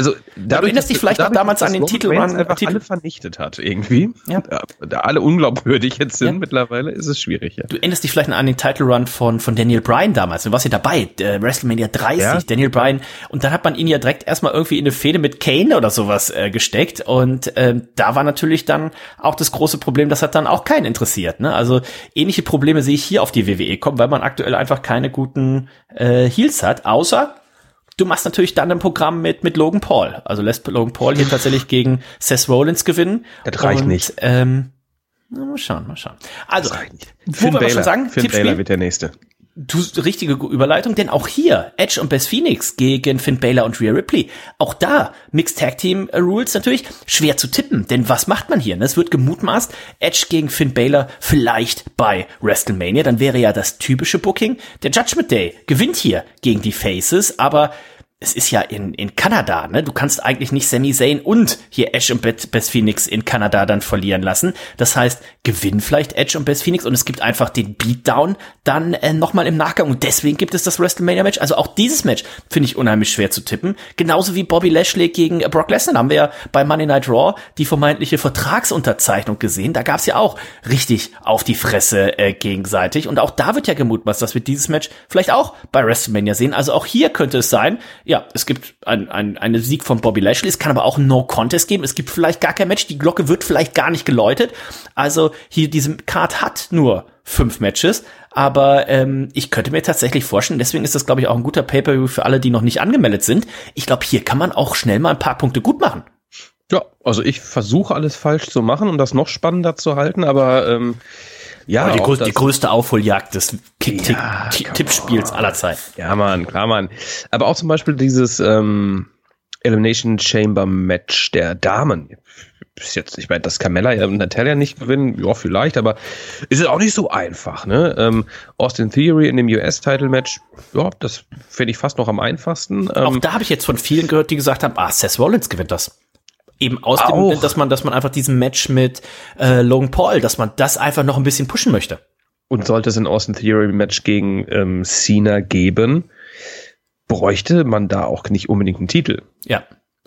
also da du erinnerst dich vielleicht noch damals an den Titel, man einfach Titel. alle vernichtet hat irgendwie. Ja. Da alle unglaubwürdig jetzt sind ja. mittlerweile, ist es schwierig. Ja. Du erinnerst dich vielleicht an den Title Run von von Daniel Bryan damals. Du warst ja dabei, der WrestleMania 30, ja. Daniel Bryan. Und dann hat man ihn ja direkt erstmal irgendwie in eine Fehde mit Kane oder sowas äh, gesteckt. Und ähm, da war natürlich dann auch das große Problem, das hat dann auch keinen interessiert. Ne? Also ähnliche Probleme sehe ich hier auf die WWE kommen, weil man aktuell einfach keine guten äh, Heels hat, außer du machst natürlich dann ein Programm mit, mit Logan Paul. Also lässt Logan Paul hier tatsächlich gegen Seth Rollins gewinnen. Das reicht und, nicht. Ähm, mal schauen, mal schauen. Also, wo Finn wir Baylor. schon sagen, Finn Baylor wird der nächste. Du, richtige Überleitung, denn auch hier Edge und Beth Phoenix gegen Finn Baylor und Rhea Ripley. Auch da Mixed Tag Team Rules natürlich schwer zu tippen, denn was macht man hier? Es wird gemutmaßt, Edge gegen Finn Baylor vielleicht bei WrestleMania, dann wäre ja das typische Booking. Der Judgment Day gewinnt hier gegen die Faces, aber es ist ja in, in Kanada, ne? Du kannst eigentlich nicht Sami Zayn und hier Edge und Beth, Phoenix in Kanada dann verlieren lassen. Das heißt, gewinnen vielleicht Edge und Beth Phoenix und es gibt einfach den Beatdown dann äh, nochmal im Nachgang und deswegen gibt es das WrestleMania-Match. Also auch dieses Match finde ich unheimlich schwer zu tippen. Genauso wie Bobby Lashley gegen äh, Brock Lesnar. haben wir ja bei Monday Night Raw die vermeintliche Vertragsunterzeichnung gesehen. Da gab's ja auch richtig auf die Fresse äh, gegenseitig. Und auch da wird ja gemutmaßt, dass wir dieses Match vielleicht auch bei WrestleMania sehen. Also auch hier könnte es sein, ja, es gibt ein, ein, einen Sieg von Bobby Lashley, es kann aber auch ein No-Contest geben, es gibt vielleicht gar kein Match, die Glocke wird vielleicht gar nicht geläutet. Also hier, diese Card hat nur fünf Matches, aber ähm, ich könnte mir tatsächlich vorstellen, deswegen ist das, glaube ich, auch ein guter Pay-Per-View für alle, die noch nicht angemeldet sind. Ich glaube, hier kann man auch schnell mal ein paar Punkte gut machen. Ja, also ich versuche alles falsch zu machen, um das noch spannender zu halten, aber ähm, ja, die, größte, die größte Aufholjagd des Kick ja, Tippspiels aller Zeit. Ja, Mann, klar, Mann. Aber auch zum Beispiel dieses ähm, Elimination Chamber Match der Damen. Bis jetzt, ich meine, das Carmella und Natalia nicht gewinnen, ja, vielleicht, aber ist es auch nicht so einfach, ne? Ähm, Austin Theory in dem US-Title-Match, ja, das finde ich fast noch am einfachsten. Ähm, auch da habe ich jetzt von vielen gehört, die gesagt haben, ah, Seth Rollins gewinnt das eben aus dem, dass man, dass man einfach diesen Match mit äh, Logan Paul, dass man das einfach noch ein bisschen pushen möchte. Und sollte es ein Austin Theory Match gegen ähm, Cena geben, bräuchte man da auch nicht unbedingt einen Titel. Ja.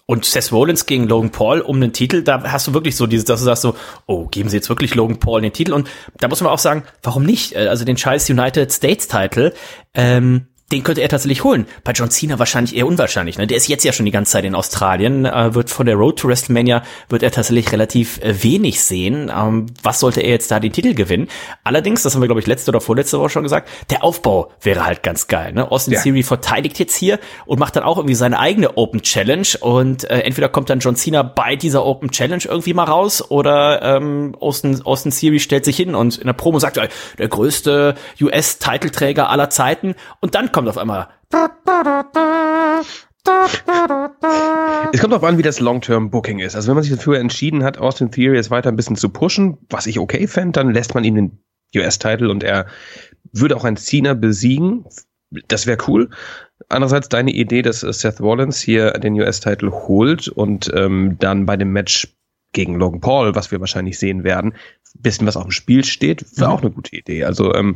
Und Seth Rollins gegen Logan Paul um einen Titel, da hast du wirklich so dieses, dass du sagst so, oh, geben sie jetzt wirklich Logan Paul den Titel? Und da muss man auch sagen, warum nicht? Äh, also den scheiß United States Title, ähm, den könnte er tatsächlich holen. Bei John Cena wahrscheinlich eher unwahrscheinlich. Ne? Der ist jetzt ja schon die ganze Zeit in Australien, äh, wird von der Road to WrestleMania wird er tatsächlich relativ äh, wenig sehen. Ähm, was sollte er jetzt da den Titel gewinnen? Allerdings, das haben wir glaube ich letzte oder vorletzte Woche schon gesagt, der Aufbau wäre halt ganz geil. Ne? Austin ja. Theory verteidigt jetzt hier und macht dann auch irgendwie seine eigene Open Challenge und äh, entweder kommt dann John Cena bei dieser Open Challenge irgendwie mal raus oder ähm, Austin, Austin Theory stellt sich hin und in der Promo sagt, der größte US-Titelträger aller Zeiten und dann kommt auf einmal. Es kommt darauf an, wie das Long-Term-Booking ist. Also wenn man sich dafür entschieden hat, Austin Theory jetzt weiter ein bisschen zu pushen, was ich okay fände, dann lässt man ihm den US-Title und er würde auch ein Cena besiegen. Das wäre cool. Andererseits deine Idee, dass Seth Rollins hier den US-Title holt und ähm, dann bei dem Match gegen Logan Paul, was wir wahrscheinlich sehen werden, bisschen was auf dem Spiel steht, wäre mhm. auch eine gute Idee. Also ähm,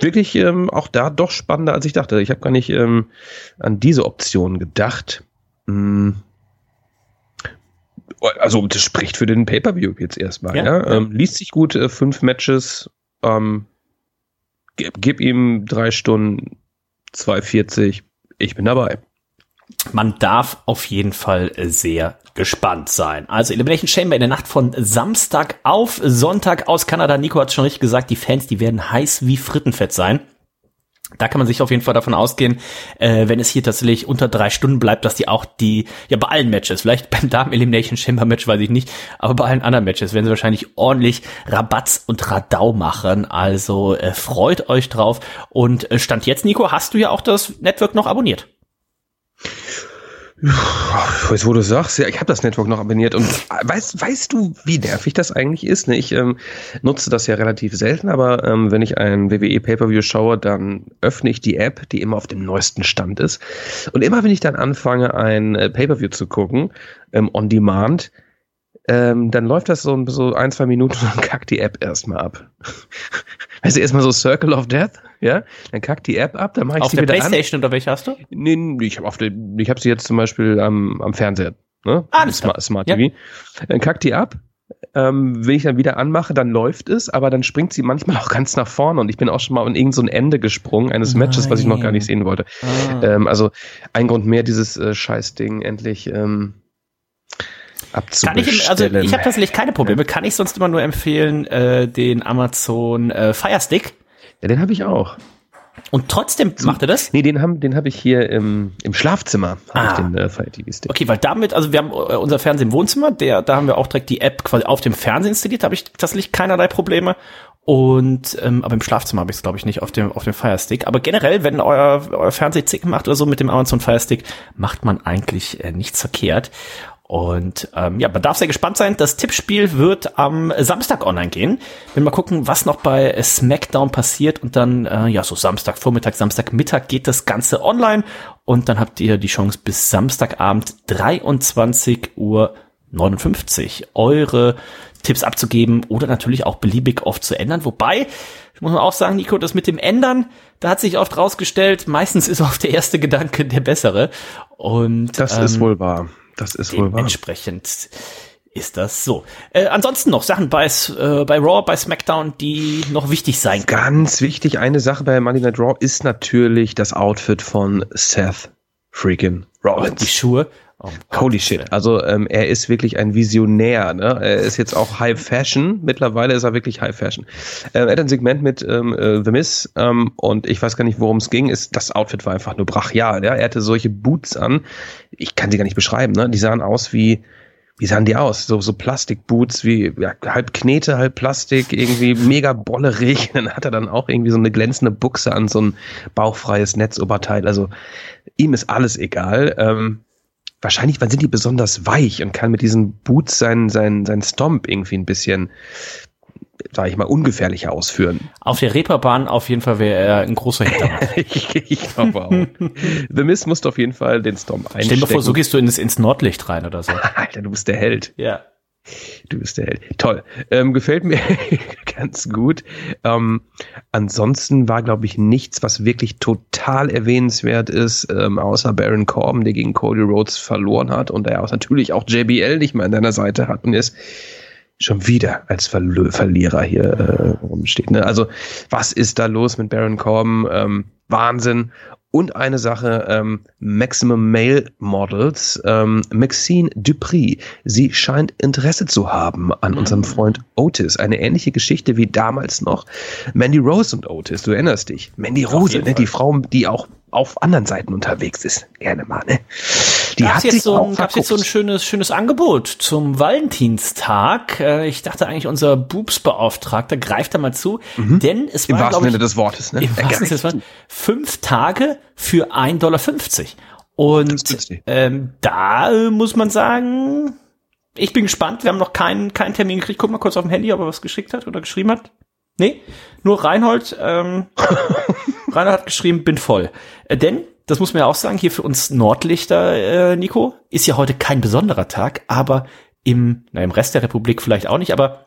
wirklich ähm, auch da doch spannender, als ich dachte. Ich habe gar nicht ähm, an diese Option gedacht. Hm. Also das spricht für den Pay-per-View jetzt erstmal. Ja, ja? Ähm, liest sich gut, äh, fünf Matches, ähm, gib, gib ihm drei Stunden, 2,40, ich bin dabei. Man darf auf jeden Fall sehr gespannt sein. Also Elimination Chamber in der Nacht von Samstag auf Sonntag aus Kanada. Nico hat schon richtig gesagt, die Fans, die werden heiß wie Frittenfett sein. Da kann man sich auf jeden Fall davon ausgehen, äh, wenn es hier tatsächlich unter drei Stunden bleibt, dass die auch die, ja bei allen Matches, vielleicht beim Damen Elimination Chamber Match weiß ich nicht, aber bei allen anderen Matches werden sie wahrscheinlich ordentlich Rabatz und Radau machen. Also äh, freut euch drauf. Und äh, Stand jetzt, Nico, hast du ja auch das Network noch abonniert. Jetzt, wo du sagst, ja, ich habe das Network noch abonniert und weißt, weißt du, wie nervig das eigentlich ist? Ne? Ich ähm, nutze das ja relativ selten, aber ähm, wenn ich ein WWE Pay-Per-View schaue, dann öffne ich die App, die immer auf dem neuesten Stand ist. Und immer wenn ich dann anfange, ein äh, Pay-Per-View zu gucken, ähm, on demand, ähm, dann läuft das so, so ein, zwei Minuten und kackt die App erstmal ab. Du, erstmal so Circle of Death, ja, dann kackt die App ab, dann mache ich auf sie der wieder Playstation an. oder welche hast du? Nee, ich habe auf der, ich habe sie jetzt zum Beispiel am, am Fernseher, ne? Ah, das Smart, Smart TV. Dann kackt die ab. Ähm, wenn ich dann wieder anmache, dann läuft es, aber dann springt sie manchmal auch ganz nach vorne und ich bin auch schon mal an irgend so ein Ende gesprungen eines Matches, was ich noch gar nicht sehen wollte. Ah. Ähm, also ein Grund mehr, dieses äh, Scheißding endlich ähm, Kann ich, also ich habe tatsächlich keine Probleme. Kann ich sonst immer nur empfehlen, äh, den Amazon äh, Fire Stick. ja, den habe ich auch. Und trotzdem macht er das? Nee, den haben, den habe ich hier im, im Schlafzimmer, hab Ah. den äh, Fire TV Stick. Okay, weil damit, also wir haben äh, unser Fernsehen im Wohnzimmer, der, da haben wir auch direkt die App quasi auf dem Fernseher installiert, da habe ich tatsächlich keinerlei Probleme. Und ähm, aber im Schlafzimmer habe ich es, glaube ich, nicht auf dem auf dem Fire Stick. Aber generell, wenn euer, euer Fernseher Zicken macht oder so mit dem Amazon Fire Stick, macht man eigentlich äh, nichts verkehrt. Und ähm, ja, man darf sehr gespannt sein. Das Tippspiel wird am Samstag online gehen. Wir mal gucken, was noch bei SmackDown passiert. Und dann, äh, ja, so Samstag, Vormittag, Samstag, Mittag geht das Ganze online. Und dann habt ihr die Chance bis Samstagabend 23 Uhr 59 eure Tipps abzugeben oder natürlich auch beliebig oft zu ändern. Wobei, ich muss man auch sagen, Nico, das mit dem Ändern, da hat sich oft rausgestellt, meistens ist oft der erste Gedanke der bessere. Und Das ähm, ist wohl wahr. Das ist wohl wahr. Dementsprechend ist das so. Äh, ansonsten noch Sachen bei, äh, bei Raw, bei SmackDown, die noch wichtig sein können. Ganz wichtig, eine Sache bei Money Night Raw ist natürlich das Outfit von Seth freaking Die Rollins. Schuhe. Oh, Holy shit. Also ähm, er ist wirklich ein Visionär. Ne? Er ist jetzt auch High Fashion. Mittlerweile ist er wirklich High Fashion. Ähm, er hat ein Segment mit ähm, äh, The Miz ähm, und ich weiß gar nicht, worum es ging. Ist, das Outfit war einfach nur brachial. Ja? Er hatte solche Boots an. Ich kann sie gar nicht beschreiben. Ne? Die sahen aus wie wie sahen die aus? So, so Plastikboots, wie ja, halb Knete, halb Plastik, irgendwie mega bollerig. Dann hat er dann auch irgendwie so eine glänzende Buchse an, so ein bauchfreies Netzoberteil. Also ihm ist alles egal. Ähm, wahrscheinlich sind die besonders weich und kann mit diesen Boots seinen, seinen, seinen Stomp irgendwie ein bisschen, sag ich mal, ungefährlicher ausführen. Auf der Reeperbahn auf jeden Fall wäre er ein großer Hintermann. ich ich glaube auch. The Miz musste auf jeden Fall den Stomp einstecken. Stell dir mal vor, so gehst du ins, ins Nordlicht rein oder so. Alter, du bist der Held. Ja. Du bist der Held. Toll. Ähm, gefällt mir ganz gut. Ähm, ansonsten war, glaube ich, nichts, was wirklich total erwähnenswert ist, ähm, außer Baron Corbin, der gegen Cody Rhodes verloren hat und der auch natürlich auch JBL nicht mehr an deiner Seite hat und jetzt schon wieder als Verlö Verlierer hier äh, rumsteht. Ne? Also was ist da los mit Baron Corbin? Ähm, Wahnsinn. Und eine Sache, ähm, Maximum Male Models, ähm, Maxine Dupri, sie scheint Interesse zu haben an unserem Freund Otis. Eine ähnliche Geschichte wie damals noch Mandy Rose und Otis, du erinnerst dich. Mandy Rose, ne, die Frau, die auch auf anderen Seiten unterwegs ist. Gerne mal, ne? Die Gab's hat jetzt, so ein, gab's jetzt so ein schönes, schönes Angebot zum Valentinstag. Äh, Ich dachte eigentlich, unser Boobsbeauftragter greift da mal zu, denn es Im war, wahrsten glaube ich, Sinne des Wortes, ne? im wahrsten Sinne des Wortes, fünf Tage für 1,50 Dollar. Und ähm, da äh, muss man sagen, ich bin gespannt. Wir haben noch keinen, keinen Termin gekriegt. Guck mal kurz auf dem Handy, ob er was geschickt hat oder geschrieben hat. Nee, nur Reinhold. Ähm, Reinhold hat geschrieben, bin voll. Äh, denn, das muss man ja auch sagen, hier für uns Nordlichter, äh, Nico, ist ja heute kein besonderer Tag, aber im, na, im Rest der Republik vielleicht auch nicht, aber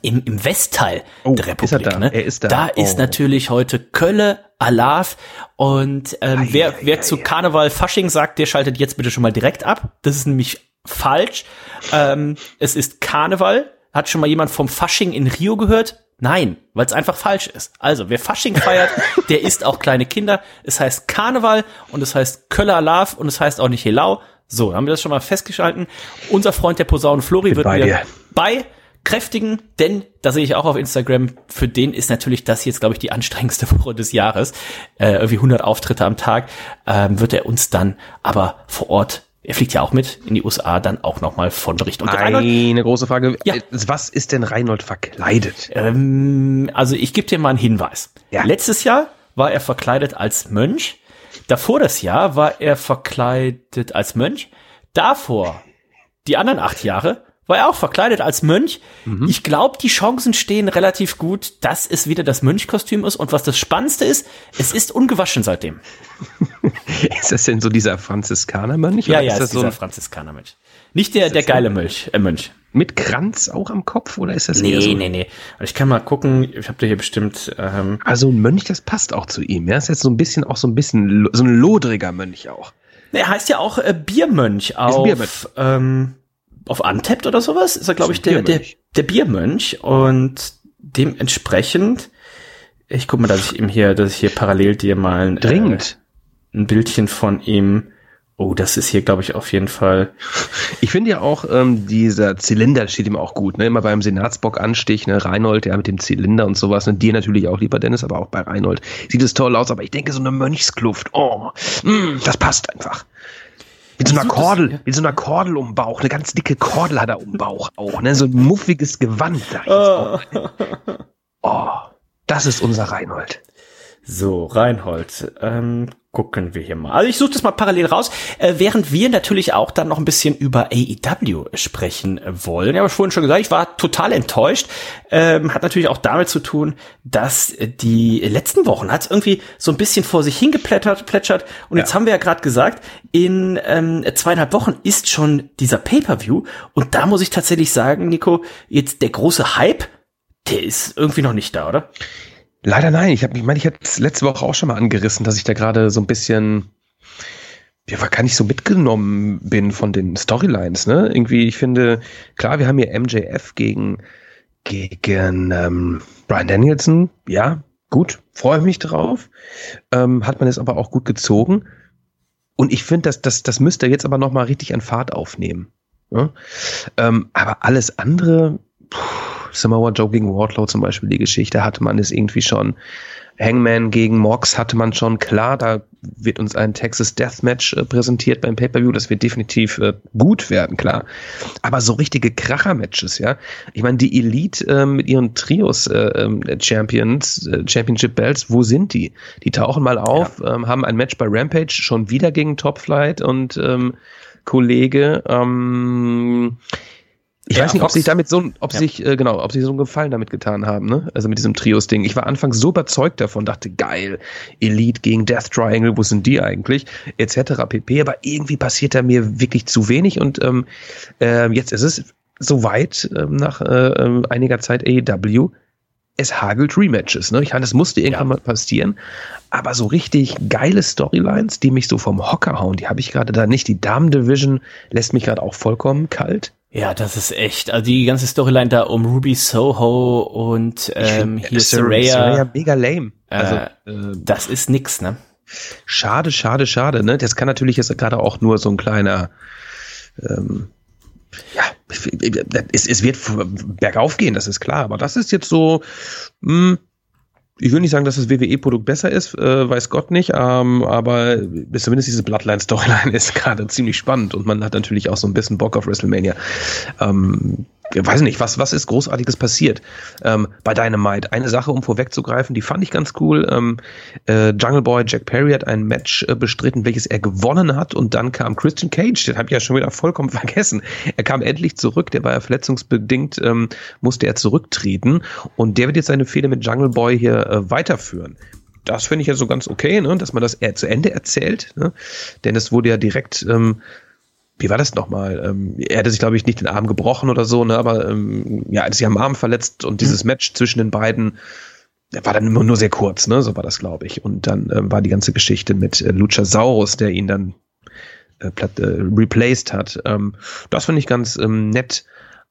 im, im Westteil Oh, der ist er Republik. da? Ne? Er ist da. Da ist Oh. natürlich heute Kölle, Alav und ähm, Ei, wer, ei, wer ei, zu. Karneval Fasching sagt, der schaltet jetzt bitte schon mal direkt ab. Das ist nämlich falsch. Ähm, es ist Karneval. Hat schon mal jemand vom Fasching in Rio gehört? Nein, weil es einfach falsch ist. Also, wer Fasching feiert, der isst auch kleine Kinder. Es heißt Karneval und es heißt Köller Alav und es heißt auch nicht Helau. So, haben wir das schon mal festgeschalten. Unser Freund der Posaune Flori wird bei mir dir. bei kräftigen, denn da sehe ich auch auf Instagram, für den ist natürlich das jetzt, glaube ich, die anstrengendste Woche des Jahres. Äh, irgendwie 100 Auftritte am Tag, ähm, wird er uns dann aber vor Ort, er fliegt ja auch mit in die USA, dann auch nochmal von berichten. Und Reinhold, Eine große Frage. Ja. Äh, Was ist denn Reinhold verkleidet? ähm, also ich gebe dir mal einen Hinweis. Ja. Letztes Jahr war er verkleidet als Mönch. Davor das Jahr war er verkleidet als Mönch. Davor, die anderen acht Jahre, war er auch verkleidet als Mönch. Mhm. Ich glaube, die Chancen stehen relativ gut, dass es wieder das Mönchkostüm ist. Und was das Spannendste ist, es ist ungewaschen seitdem. Ist das denn so dieser Franziskanermönch? Ja, ja, ist ist das so dieser ein, Franziskanermönch. Nicht der, der geile Mönch, äh, Mönch. mit Kranz auch am Kopf oder ist das eher Nee, so? nee, nee. Ich kann mal gucken, ich habe da hier bestimmt, ähm, Also ein Mönch, das passt auch zu ihm. Ja, ist jetzt so ein bisschen auch so ein bisschen so ein lodriger Mönch auch. Er heißt ja auch äh, Biermönch auf, Biermönch. Ähm, auf Untapped oder sowas. Ist er, glaube ich, der, der, Biermönch. der Biermönch. Und dementsprechend, ich guck mal, dass ich ihm hier, dass ich hier parallel dir mal ein, Dringend. Äh, ein Bildchen von ihm. Oh, das ist hier, glaube ich, auf jeden Fall. Ich finde ja auch, ähm, dieser Zylinder steht ihm auch gut. Ne? Immer beim Senatsbock-Anstich, ne? Reinhold, ja, mit dem Zylinder und sowas. Und dir natürlich auch, lieber Dennis, aber auch bei Reinhold. Sieht es toll aus, aber ich denke, so eine Mönchskluft, oh, mm, das passt einfach. Mit so einer Kordel, mit so einer Kordel um den Bauch. Eine ganz dicke Kordel hat er um den Bauch auch. Ne? So ein muffiges Gewand. Ich jetzt auch. Oh, das ist unser Reinhold. So, Reinhold, ähm, gucken wir hier mal. Also ich suche das mal parallel raus, äh, während wir natürlich auch dann noch ein bisschen über AEW sprechen wollen. Ja, habe ich vorhin schon gesagt, ich war total enttäuscht. Ähm, hat natürlich auch damit zu tun, dass die letzten Wochen hat es irgendwie so ein bisschen vor sich hingeplättert, plätschert. Und jetzt haben wir ja gerade gesagt, in ähm, zweieinhalb Wochen ist schon dieser Pay-per-View. Und da muss ich tatsächlich sagen, Nico, jetzt der große Hype, der ist irgendwie noch nicht da, oder? Leider nein. Ich habe, ich meine, ich hatte es letzte Woche auch schon mal angerissen, dass ich da gerade so ein bisschen, ja, gar nicht so mitgenommen bin von den Storylines. Ne, irgendwie, ich finde, klar, wir haben hier MJF gegen gegen ähm, Brian Danielson. Ja, gut, freue mich drauf. Ähm, hat man es aber auch gut gezogen. Und ich finde, dass das das müsste jetzt aber noch mal richtig an Fahrt aufnehmen. Ja? Ähm, aber alles andere. Puh, Samoa Joe gegen Wardlow zum Beispiel, die Geschichte hatte man es irgendwie schon. Hangman gegen Mox hatte man schon. Klar, da wird uns ein Texas Deathmatch äh, präsentiert beim Pay-Per-View. Das wird definitiv äh, gut werden, klar. Aber so richtige Kracher-Matches, ja. Ich meine, die Elite äh, mit ihren Trios äh, ähm, Champions, äh, Championship Belts, wo sind die? Die tauchen mal auf, ähm, haben ein Match bei Rampage schon wieder gegen Top Flight und ähm, Kollege. Ähm, ich Ja, weiß nicht, ob sich damit so, ob Ja. sich, äh, genau, ob sie so einen Gefallen damit getan haben, ne? Also mit diesem Trios-Ding. Ich war anfangs so überzeugt davon, dachte, geil, Elite gegen Death Triangle, wo sind die eigentlich? Etc. pp. Aber irgendwie passiert da mir wirklich zu wenig und ähm, äh, jetzt ist es soweit, ähm, nach äh, ähm, einiger Zeit AEW. Es hagelt Rematches, ne? Ich meine, das musste irgendwann Ja. mal passieren. Aber so richtig geile Storylines, die mich so vom Hocker hauen, die habe ich gerade da nicht. Die Damen-Division lässt mich gerade auch vollkommen kalt. Ja, das ist echt. Also die ganze Storyline da um Ruby Soho und ähm, find, hier Sar- Saraya, Saraya mega lame. Also, Äh, äh, das ist nix, ne? schade, schade, schade. Ne? Das kann natürlich jetzt gerade auch nur so ein kleiner, ähm, ja, es, es wird bergauf gehen, das ist klar. Aber das ist jetzt so, mh, ich will nicht sagen, dass das WWE-Produkt besser ist, äh, weiß Gott nicht, ähm, aber zumindest diese Bloodline-Storyline ist gerade ziemlich spannend und man hat natürlich auch so ein bisschen Bock auf WrestleMania. Ähm, ich weiß nicht, was, was ist Großartiges passiert ähm, bei Dynamite? Eine Sache, um vorwegzugreifen, die fand ich ganz cool. Ähm, äh, Jungle Boy Jack Perry hat ein Match äh, bestritten, welches er gewonnen hat und dann kam Christian Cage, den habe ich ja schon wieder vollkommen vergessen. Er kam endlich zurück, der war ja verletzungsbedingt, ähm, musste er zurücktreten und der wird jetzt seine Fehde mit Jungle Boy hier äh, weiterführen. Das finde ich ja so ganz okay, ne? dass man das eher zu Ende erzählt, ne? denn es wurde ja direkt ähm, wie war das nochmal? Ähm, er hatte sich, glaube ich, nicht den Arm gebrochen oder so, ne? aber ähm, ja, er hat sich am Arm verletzt und dieses mhm. Match zwischen den beiden war dann immer nur sehr kurz, ne? So war das, glaube ich. Und dann ähm, war die ganze Geschichte mit äh, Luchasaurus, der ihn dann äh, platt, äh, replaced hat. Ähm, das finde ich ganz ähm, nett.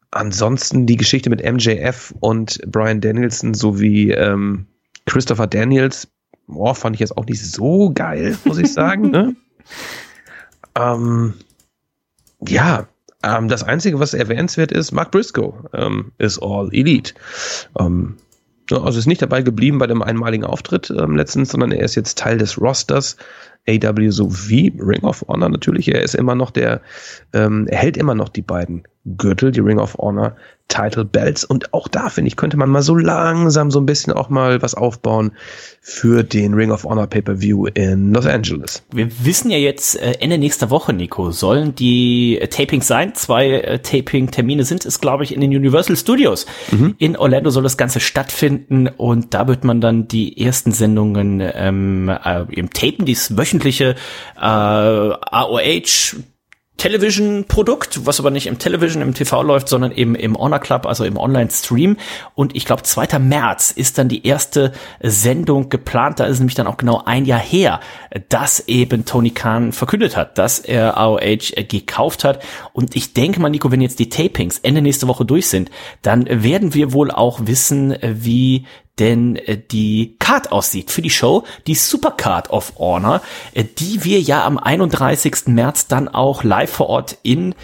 Ansonsten die Geschichte mit MJF und Brian Danielson sowie ähm, Christopher Daniels, boah, fand ich jetzt auch nicht so geil, muss ich sagen. ne? ähm, ja, ähm, das Einzige, was erwähnenswert ist, Mark Briscoe ähm, ist All Elite. Ähm, also ist nicht dabei geblieben bei dem einmaligen Auftritt ähm, letztens, sondern er ist jetzt Teil des Rosters. AW sowie Ring of Honor natürlich. Er ist immer noch der, ähm, er hält immer noch die beiden Gürtel, die Ring of Honor Title Belts. Und auch da, finde ich, könnte man mal so langsam so ein bisschen auch mal was aufbauen für den Ring of Honor Pay-Per-View in Los Angeles. Wir wissen ja jetzt äh, Ende nächster Woche, Nico, sollen die äh, Tapings sein. Zwei äh, Taping-Termine sind es, glaube ich, in den Universal Studios. Mhm. In Orlando soll das Ganze stattfinden und da wird man dann die ersten Sendungen ähm, äh, im Tapen, dieses wöchentliche äh, AOH Television-Produkt, was aber nicht im Television, im TV läuft, sondern eben im Honor Club, also im Online-Stream. Und ich glaube, 2. März ist dann die erste Sendung geplant. Da ist nämlich dann auch genau ein Jahr her, dass eben Tony Khan verkündet hat, dass er AOH gekauft hat. Und ich denke mal, Nico, wenn jetzt die Tapings Ende nächste Woche durch sind, dann werden wir wohl auch wissen, wie denn äh, die Card aussieht für die Show, die Super Card of Honor, äh, die wir ja am 31. März dann auch live vor Ort in,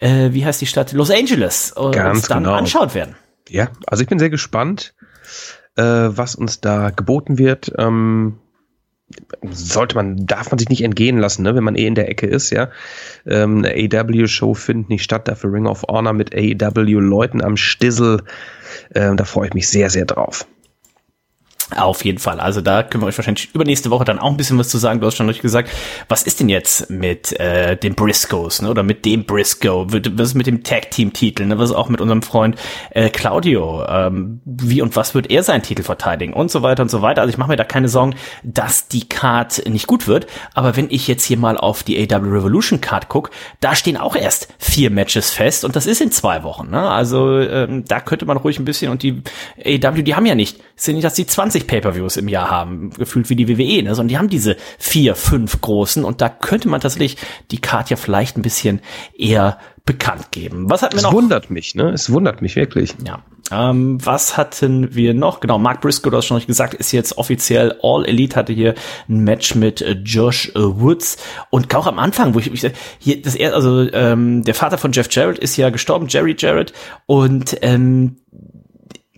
äh, wie heißt die Stadt, Los Angeles äh, Ganz uns dann genau. anschauen werden. Ja, also ich bin sehr gespannt, äh, was uns da geboten wird. Ähm sollte man, darf man sich nicht entgehen lassen, ne, wenn man eh in der Ecke ist, ja. Ähm, eine AEW-Show findet nicht statt, dafür Ring of Honor mit AEW-Leuten am Stissel. Ähm, da freue ich mich sehr, sehr drauf. Auf jeden Fall. Also da können wir euch wahrscheinlich übernächste Woche dann auch ein bisschen was zu sagen. Du hast schon richtig gesagt, was ist denn jetzt mit äh, den Briscoes ne? oder mit dem Briscoe? Was ist mit dem Tag-Team-Titel? Ne? Was ist auch mit unserem Freund äh, Claudio? Ähm, wie und was wird er seinen Titel verteidigen? Und so weiter und so weiter. Also ich mache mir da keine Sorgen, dass die Card nicht gut wird. Aber wenn ich jetzt hier mal auf die AW Revolution Card gucke, da stehen auch erst vier Matches fest und das ist in zwei Wochen. Ne? Also ähm, da könnte man ruhig ein bisschen und die AW, die haben ja nicht, sind nicht, dass die 20 20 Pay-per-Views im Jahr haben, gefühlt wie die WWE, ne? sondern die haben diese vier, fünf großen und da könnte man tatsächlich die Card ja vielleicht ein bisschen eher bekannt geben. Was hat mir noch? Es wundert mich, ne? Es wundert mich wirklich. Ja. Ähm, was hatten wir noch? Genau, Mark Briscoe, du hast schon gesagt, ist jetzt offiziell All Elite, hatte hier ein Match mit äh, Josh äh, Woods und auch am Anfang, wo ich, ich hier das er, also ähm, der Vater von Jeff Jarrett ist ja gestorben, Jerry Jarrett und ähm,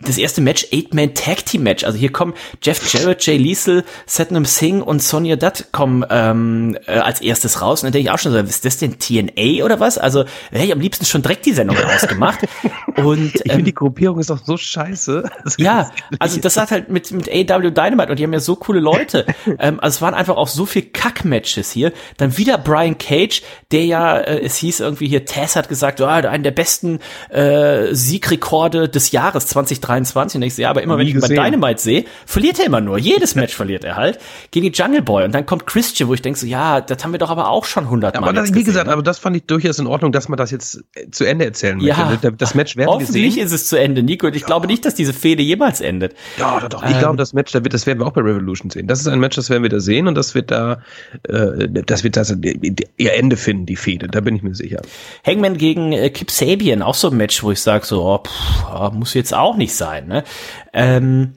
das erste Match, Eight-Man Tag Team Match. Also hier kommen Jeff Jarrett, Jay Liesel, Satnam Singh und Sonja Dutt kommen ähm, äh, als erstes raus. Und dann denke ich auch schon so, ist das denn TNA oder was? Also hätte ich am liebsten schon direkt die Sendung ausgemacht. Und, ich ähm, finde, die Gruppierung ist doch so scheiße. Das ja, also das hat halt mit, mit AW Dynamite und die haben ja so coole Leute. ähm, also es waren einfach auch so viel Kack-Matches hier. Dann wieder Brian Cage, der ja, äh, es hieß irgendwie hier, Tess hat gesagt, oh, einen der besten äh, Siegrekorde des Jahres 2023 23 und ich sehe, aber immer wenn ich ihn bei Dynamite sehe, verliert er immer nur. Jedes Match verliert er halt gegen die Jungle Boy und dann kommt Christian, wo ich denke so, ja, das haben wir doch aber auch schon 100 Mal. Aber das, wie gesagt, ne? aber das fand ich durchaus in Ordnung, dass man das jetzt äh, zu Ende erzählen ja, möchte. Das Match werden wir sehen. ist es zu Ende, Nico. Und ich ja. glaube nicht, dass diese Fehde jemals endet. Ja, doch, doch. Ich ähm, glaube, das Match, das werden wir auch bei Revolution sehen. Das ist ein Match, das werden wir da sehen und das wird da, äh, das wird das ihr Ende finden, die Fehde. Da bin ich mir sicher. Hangman gegen äh, Kip Sabian, auch so ein Match, wo ich sage so, oh, pff, muss jetzt auch nicht sein. Ne? Ähm,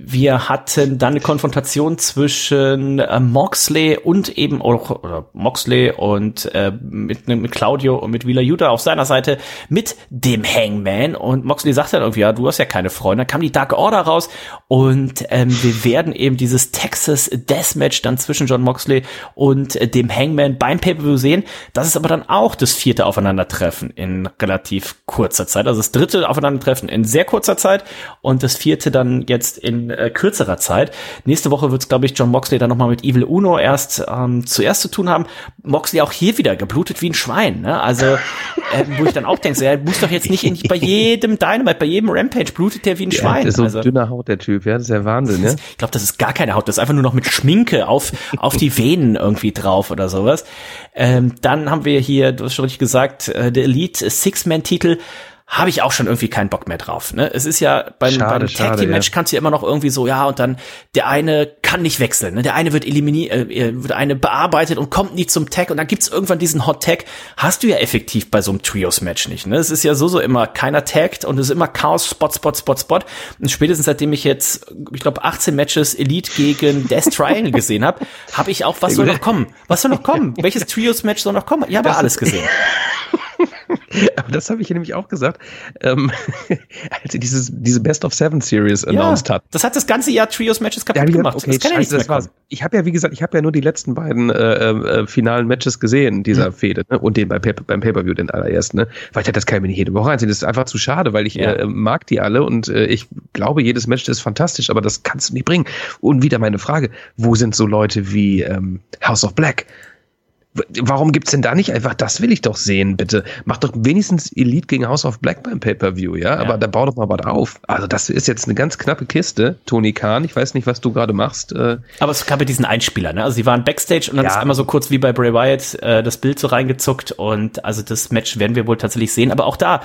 wir hatten dann eine Konfrontation zwischen äh, Moxley und eben auch oder Moxley und äh, mit, mit Claudio und mit Wheeler Yuta auf seiner Seite mit dem Hangman und Moxley sagt dann irgendwie, ja, du hast ja keine Freunde. Dann kam die Dark Order raus und ähm, wir werden eben dieses Texas Deathmatch dann zwischen John Moxley und äh, dem Hangman beim Pay-Per-View sehen. Das ist aber dann auch das vierte Aufeinandertreffen in relativ kurzer Zeit. Also das dritte Aufeinandertreffen in sehr kurzer Zeit und das vierte dann jetzt in in äh, kürzerer Zeit. Nächste Woche wird es, glaube ich, John Moxley dann nochmal mit Evil Uno erst ähm, zuerst zu tun haben. Moxley auch hier wieder geblutet wie ein Schwein. Ne? Also, äh, wo ich dann auch denke, so, er muss doch jetzt nicht in, bei jedem Dynamite, bei jedem Rampage blutet der wie ein Ja, Schwein. das ist so also, dünner Haut, der Typ, ja, das ist ja Wahnsinn, ne? ich glaube, das ist gar keine Haut, das ist einfach nur noch mit Schminke auf, auf die Venen irgendwie drauf oder sowas. Ähm, dann haben wir hier, du hast schon richtig gesagt, äh, der Elite Six-Man-Titel habe ich auch schon irgendwie keinen Bock mehr drauf. Ne? Es ist ja beim, Schade, beim Tag Team Match ja. kannst du ja immer noch irgendwie so, ja, und dann der eine kann nicht wechseln, ne? der eine wird eliminiert, äh, wird eine bearbeitet und kommt nie zum Tag und dann gibt's irgendwann diesen Hot Tag. Hast du ja effektiv bei so einem Trios Match nicht. Ne? Es ist ja so so immer keiner taggt und es ist immer Chaos Spot Spot Spot Spot. Und spätestens seitdem ich jetzt, ich glaube 18 Matches Elite gegen Death Triangle gesehen habe, habe ich auch was soll noch kommen? Was soll noch kommen? Welches Trios Match soll noch kommen? Ich habe alles gesehen. Aber das habe ich ja nämlich auch gesagt, ähm, als sie dieses, diese Best of Seven Series announced hat. das hat das ganze Jahr Trios Matches kaputt ich gemacht. okay, das kann ja scheiße, nichts das war's. Ich habe ja, wie gesagt, ich habe ja nur die letzten beiden äh, äh, finalen Matches gesehen, dieser Mhm. Fehde, ne? und den bei, beim Pay-Per-View, den allerersten, ne? Weil ich das kann ich mir nicht jede Woche ansehen. Das ist einfach zu schade, weil ich Ja. äh, mag die alle und äh, ich glaube, jedes Match ist fantastisch, aber das kannst du nicht bringen. Und wieder meine Frage, wo sind so Leute wie ähm, House of Black? Warum gibt's denn da nicht einfach, das will ich doch sehen, bitte. Mach doch wenigstens Elite gegen House of Black beim Pay-Per-View, ja? Aber da bau doch mal was auf. Also das ist jetzt eine ganz knappe Kiste, Tony Khan. Ich weiß nicht, was du gerade machst. Äh, Aber es gab ja diesen Einspieler, ne? Also sie waren Backstage und dann Ja. ist einmal so kurz wie bei Bray Wyatt äh, das Bild so reingezuckt und also das Match werden wir wohl tatsächlich sehen. Aber auch da,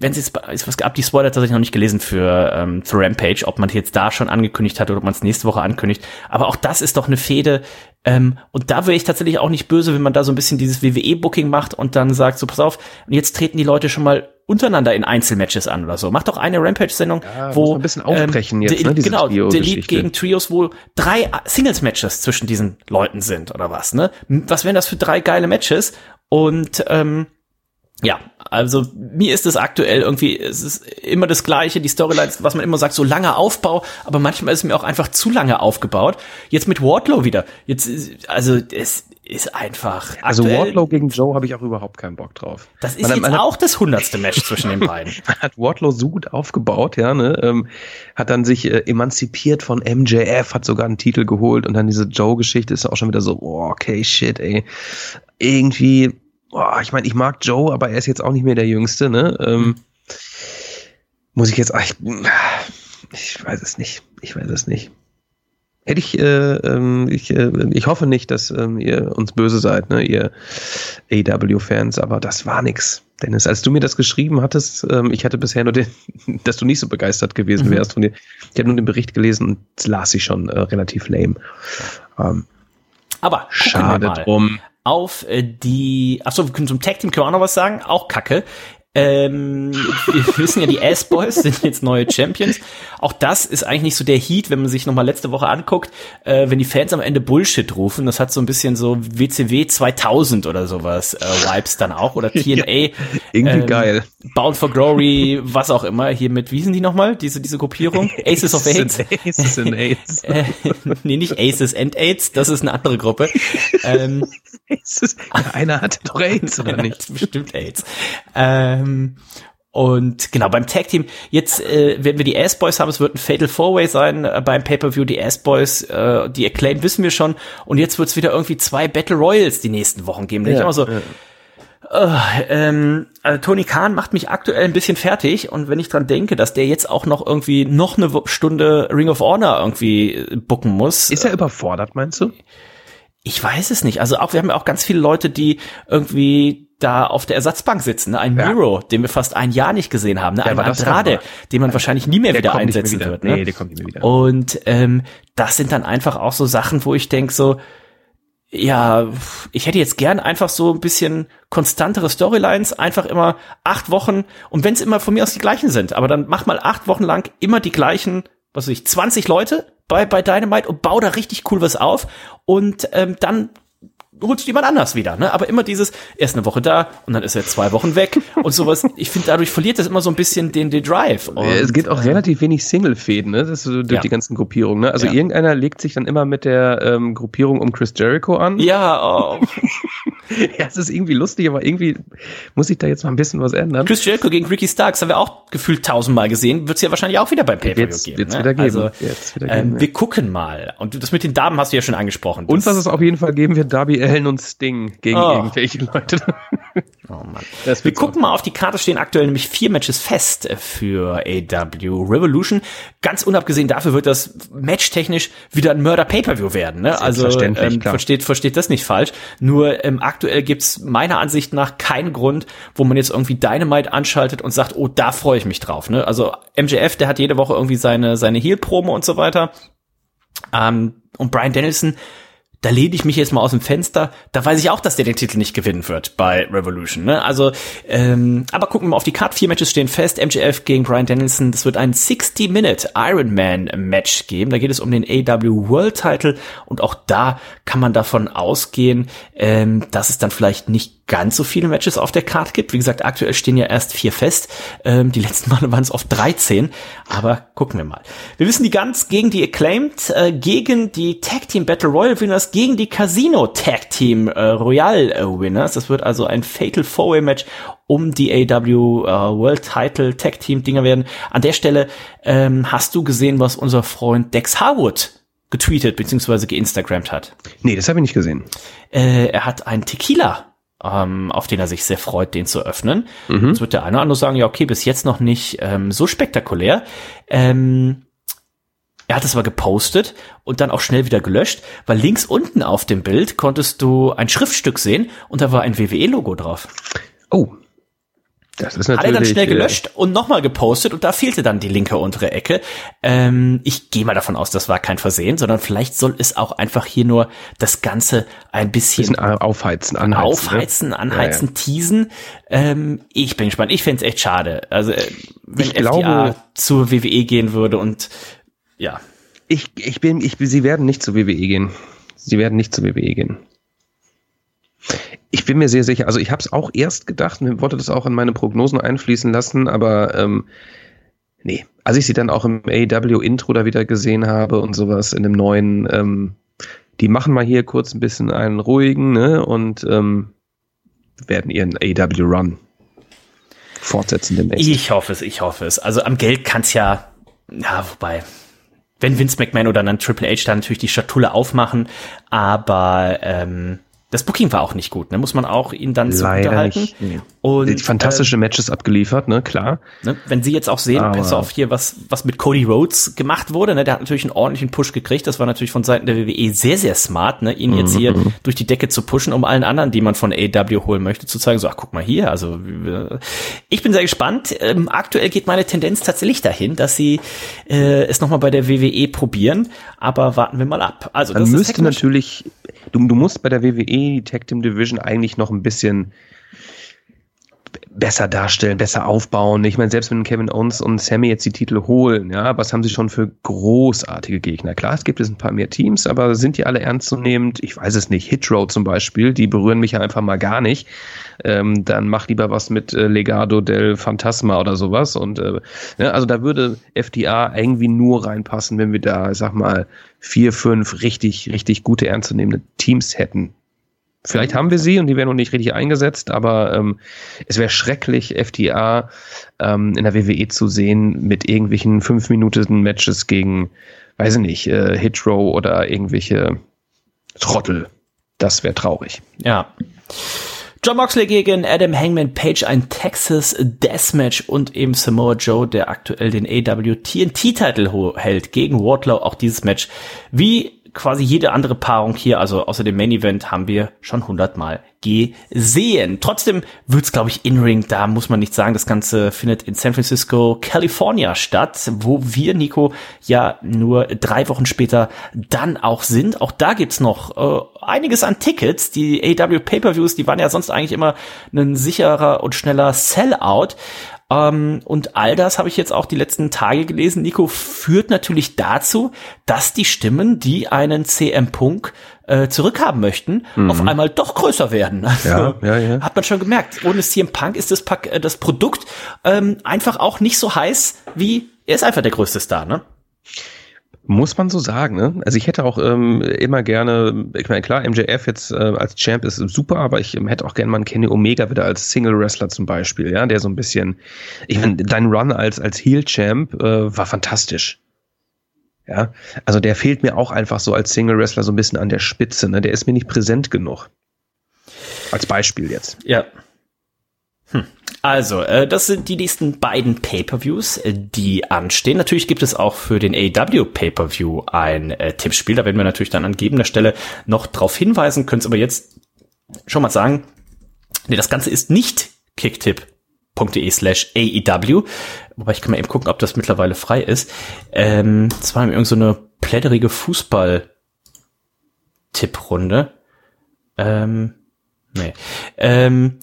wenn es jetzt was gab, die Spoiler tatsächlich noch nicht gelesen für, ähm, für Rampage, ob man jetzt da schon angekündigt hat oder ob man es nächste Woche ankündigt. Aber auch das ist doch eine Fehde. Ähm, und da wäre ich tatsächlich auch nicht böse, wenn man da so ein bisschen dieses WWE-Booking macht und dann sagt, so pass auf, und jetzt treten die Leute schon mal untereinander in Einzelmatches an oder so. Mach doch eine Rampage-Sendung, Ja, wo ein bisschen aufbrechen jetzt, der- ne, diese genau, Trio-Geschichte. gegen Trios, wo drei Singles-Matches zwischen diesen Leuten sind oder was, ne? Was wären das für drei geile Matches? Und ähm, ja, also mir ist es aktuell irgendwie, es ist immer das Gleiche, die Storylines, was man immer sagt, so langer Aufbau, aber manchmal ist es mir auch einfach zu lange aufgebaut. Jetzt mit Wardlow wieder. Jetzt, ist- also es ist einfach. Also Wardlow gegen Joe habe ich auch überhaupt keinen Bock drauf. Das ist Man jetzt man hat- auch das hundertste Match zwischen den beiden. Man hat Wardlow so gut aufgebaut, ja, ne? Ähm, hat dann sich äh, emanzipiert von MJF, hat sogar einen Titel geholt und dann diese Joe-Geschichte ist auch schon wieder so, oh, okay, shit, ey. Irgendwie, oh, ich meine, ich mag Joe, aber er ist jetzt auch nicht mehr der Jüngste, ne? Ähm, muss ich jetzt, ach, ich, ich weiß es nicht. Ich weiß es nicht. Hätte ich, äh, ähm, ich, äh, ich hoffe nicht, dass ähm, ihr uns böse seid, ne, ihr AW-Fans, aber das war nix. Dennis, als du mir das geschrieben hattest, ähm, ich hatte bisher nur den, dass du nicht so begeistert gewesen Mhm. wärst von dir. Ich habe nur den Bericht gelesen und las ich schon äh, relativ lame. Ähm, Aber schade drum. Auf äh, die, achso, wir können zum Tag Team können wir auch noch was sagen, auch Kacke. Ähm, wir wissen ja, die S-Boys sind jetzt neue Champions. Auch das ist eigentlich nicht so der Heat, wenn man sich nochmal letzte Woche anguckt, äh, wenn die Fans am Ende Bullshit rufen. Das hat so ein bisschen so WCW 2000 oder sowas äh, Vibes dann auch oder TNA. Irgendwie ähm, geil. Bound for Glory, was auch immer. Hier mit, wie sind die nochmal? Diese, diese Gruppierung? Aces of AIDS. Aces and AIDS. Äh, nee, nicht Aces and AIDS, das ist eine andere Gruppe. Ähm, Aces. Ja, einer hatte doch AIDS, oder nicht? Bestimmt AIDS. Ähm, und genau, beim Tag Team, jetzt äh, werden wir die Ass-Boys haben, es wird ein Fatal Four-Way sein äh, beim Pay-Per-View, die Ass-Boys, äh, die Acclaim wissen wir schon und jetzt wird es wieder irgendwie zwei Battle Royals die nächsten Wochen geben. Denk ich Ja, immer so, ja. äh, ähm, also Tony Khan macht mich aktuell ein bisschen fertig und wenn ich dran denke, dass der jetzt auch noch irgendwie noch eine Stunde Ring of Honor irgendwie äh, booken muss, Ist er überfordert, meinst du? ich weiß es nicht. Also auch, wir haben ja auch ganz viele Leute, die irgendwie da auf der Ersatzbank sitzen. Ne? Ein Ja. Miro, den wir fast ein Jahr nicht gesehen haben. Ne? Ja, Ein Andrade, den man wahrscheinlich nie mehr Der wieder nicht mehr einsetzen wieder. wird. Ne? Nee, der kommt nicht mehr wieder. Und ähm, das sind dann einfach auch so Sachen, wo ich denk so, ja, ich hätte jetzt gern einfach so ein bisschen konstantere Storylines, einfach immer acht Wochen und wenn es immer von mir aus die gleichen sind, aber dann mach mal acht Wochen lang immer die gleichen, was weiß ich, 20 Leute bei, bei Dynamite und bau da richtig cool was auf und ähm, dann holst du jemand anders wieder, ne? Aber immer dieses, er ist eine Woche da und dann ist er zwei Wochen weg und sowas. Ich finde, dadurch verliert das immer so ein bisschen den, den Drive. Und, es gibt auch relativ wenig Single-Fäden, ne? Das ist so durch Ja. die ganzen Gruppierungen, ne? Also Ja. irgendeiner legt sich dann immer mit der ähm, Gruppierung um Chris Jericho an. Ja, oh. Ja, es ist irgendwie lustig, aber irgendwie muss ich da jetzt mal ein bisschen was ändern. Chris Jericho gegen Ricky Starks haben wir auch gefühlt tausendmal gesehen. Wird es ja wahrscheinlich auch wieder beim Pay-Per-View Wird's- geben. wird's ne? wieder geben. Also, Wird's wieder ähm, geben, ja. wir gucken mal. Und das mit den Damen hast du ja schon angesprochen. Und was es auf jeden Fall geben wird, Darby Allen und Sting gegen Oh. irgendwelche Leute. Oh Mann. Das Wir gucken mal auf die Karte, stehen aktuell nämlich vier Matches fest für AW Revolution. Ganz unabgesehen dafür wird das matchtechnisch wieder ein Mörder-Pay-Per-View werden. Ne? Also ähm, versteht, versteht das nicht falsch. Nur ähm, aktuell gibt's meiner Ansicht nach keinen Grund, wo man jetzt irgendwie Dynamite anschaltet und sagt, oh, da freue ich mich drauf. Ne? Also MJF, der hat jede Woche irgendwie seine, seine Heel-Promo und so weiter. Ähm, und Brian Danielson, da lehne ich mich jetzt mal aus dem Fenster. Da weiß ich auch, dass der den Titel nicht gewinnen wird bei Revolution. Ne? Also, ähm, aber gucken wir mal auf die Karte. Vier Matches stehen fest. MJF gegen Brian Danielson. Das wird ein 60-Minute Ironman-Match geben. Da geht es um den AW World Title. Und auch da kann man davon ausgehen, ähm, dass es dann vielleicht nicht ganz so viele Matches auf der Karte gibt. Wie gesagt, aktuell stehen ja erst vier fest. Ähm, die letzten Male waren es oft 13. Aber gucken wir mal. Wir wissen die Guns gegen die Acclaimed, äh, gegen die Tag Team Battle Royal Winners, gegen die Casino Tag Team äh, Royal äh, Winners. Das wird also ein Fatal Four-Way Match um die AW äh, World Title Tag Team Dinger werden. An der Stelle ähm, hast du gesehen, was unser Freund Dex Harwood getweetet bzw. geinstagrammt hat. Nee, das habe ich nicht gesehen. Äh, er hat einen Tequila, ähm, auf den er sich sehr freut, den zu öffnen. Jetzt wird der eine oder andere sagen, ja, okay, bis jetzt noch nicht ähm, so spektakulär. Ähm, er hat es aber gepostet und dann auch schnell wieder gelöscht, weil links unten auf dem Bild konntest du ein Schriftstück sehen und da war ein WWE-Logo drauf. Oh. Das ist Hat natürlich. er dann schnell äh, gelöscht und nochmal gepostet und da fehlte dann die linke untere Ecke. Ähm, ich gehe mal davon aus, das war kein Versehen, sondern vielleicht soll es auch einfach hier nur das Ganze ein bisschen, bisschen aufheizen, anheizen. aufheizen, ne? anheizen, teasen. Ähm, ich bin gespannt. Ich fänd's echt schade. Also äh, wenn Ich FTA glaube- zur WWE gehen würde und ja, Ich, ich bin, ich, sie werden nicht zu WWE gehen. Sie werden nicht zu WWE gehen. Ich bin mir sehr sicher, also ich habe es auch erst gedacht und wollte das auch in meine Prognosen einfließen lassen, aber ähm, nee, als ich sie dann auch im AW-Intro da wieder gesehen habe und sowas in dem neuen, ähm, die machen mal hier kurz ein bisschen einen ruhigen, ne, und ähm, werden ihren AW-Run fortsetzen demnächst. ich hoffe es, ich hoffe es. Also am Geld kann's ja, ja, wobei, wenn Vince McMahon oder dann Triple H dann natürlich die Schatulle aufmachen, aber ähm, das Booking war auch nicht gut, ne? Muss man auch ihn dann zugutehalten. nicht. Nee. Und Die fantastische Matches abgeliefert, ne, klar. Ne? Wenn Sie jetzt auch sehen, Aber- pass auf hier, was, was mit Cody Rhodes gemacht wurde, ne? der hat natürlich einen ordentlichen Push gekriegt. Das war natürlich von Seiten der WWE sehr, sehr smart, ne? ihn jetzt hier Mhm. durch die Decke zu pushen, um allen anderen, die man von AW holen möchte, zu zeigen, so, ach, guck mal hier. Also äh, ich bin sehr gespannt. Ähm, aktuell geht meine Tendenz tatsächlich dahin, dass sie äh, es nochmal bei der WWE probieren, aber warten wir mal ab. Also das ist müsste natürlich, du, du musst bei der WWE die Tag Team Division eigentlich noch ein bisschen besser darstellen, besser aufbauen. Ich meine, selbst wenn Kevin Owens und Sammy jetzt die Titel holen, ja, was haben sie schon für großartige Gegner? Klar, es gibt jetzt ein paar mehr Teams, aber sind die alle ernstzunehmend? Ich weiß es nicht. Hit Row zum Beispiel, die berühren mich ja einfach mal gar nicht. Ähm, dann mach lieber was mit äh, Legado del Fantasma oder sowas. Und äh, ja, also da würde FDA irgendwie nur reinpassen, wenn wir da, sag mal, vier, fünf richtig, richtig gute, ernstzunehmende Teams hätten. Vielleicht haben wir sie und die werden noch nicht richtig eingesetzt, aber ähm, es wäre schrecklich, FDA ähm, in der WWE zu sehen mit irgendwelchen fünf Minuten Matches gegen, weiß ich nicht, äh, Hitrow oder irgendwelche Trottel. Das wäre traurig. Ja. John Moxley gegen Adam Hangman Page, ein Texas Deathmatch und eben Samoa Joe, der aktuell den AW TNT-Titel hält, gegen Wardlow. Auch dieses Match, wie quasi jede andere Paarung hier, also außer dem Main Event, haben wir schon hundertmal gesehen. Trotzdem wird's, glaube ich, in-Ring, da muss man nicht sagen, das Ganze findet in San Francisco, California statt, wo wir, Nico, ja nur drei Wochen später dann auch sind. Auch da gibt's noch äh, einiges an Tickets. Die AW Pay-Per-Views, die waren ja sonst eigentlich immer ein sicherer und schneller Sellout. Ähm, und all das habe ich jetzt auch die letzten Tage gelesen, Nico, führt natürlich dazu, dass die Stimmen, die einen CM Punk äh, zurückhaben möchten, mhm. auf einmal doch größer werden. Also, ja, ja, ja. Hat man schon gemerkt. Ohne CM Punk ist das, Pack, äh, das Produkt ähm, einfach auch nicht so heiß wie er ist einfach der größte Star, ne? Muss man so sagen, ne? Also ich hätte auch ähm, immer gerne, ich meine, klar, MJF jetzt äh, als Champ ist super, aber ich ähm, hätte auch gerne mal einen Kenny Omega wieder als Single-Wrestler zum Beispiel, ja, der so ein bisschen, ich meine, dein Run als, als Heel-Champ äh, war fantastisch. Ja, also der fehlt mir auch einfach so als Single-Wrestler so ein bisschen an der Spitze, ne? Der ist mir nicht präsent genug. Als Beispiel jetzt. Ja. Hm. Also, äh, das sind die nächsten beiden Pay-per-Views, äh, die anstehen. Natürlich gibt es auch für den AW Pay-per-View ein äh, Tippspiel. Da werden wir natürlich dann an gegebener Stelle noch drauf hinweisen, können es aber jetzt schon mal sagen. Nee, das Ganze ist nicht kicktipp.de slash AEW. Wobei ich kann mal eben gucken, ob das mittlerweile frei ist. Ähm, das war irgend so eine plätterige Fußball-Tipprunde. Ähm, nee. Ähm,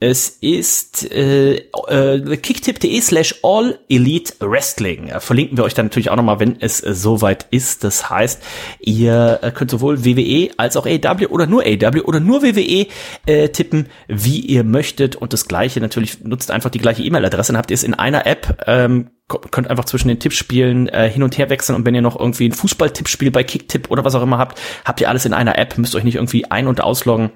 es ist äh, äh, kicktip.de slash all elite wrestling. Äh, verlinken wir euch dann natürlich auch nochmal, wenn es äh, soweit ist. Das heißt, ihr äh, könnt sowohl WWE als auch AW oder nur AW oder nur WWE äh, tippen, wie ihr möchtet. Und das gleiche natürlich nutzt einfach die gleiche E-Mail-Adresse. Dann habt ihr es in einer App. Ähm, könnt einfach zwischen den Tippspielen äh, hin und her wechseln und wenn ihr noch irgendwie ein Fußball-Tippspiel bei Kicktipp oder was auch immer habt, habt ihr alles in einer App, müsst euch nicht irgendwie ein- und ausloggen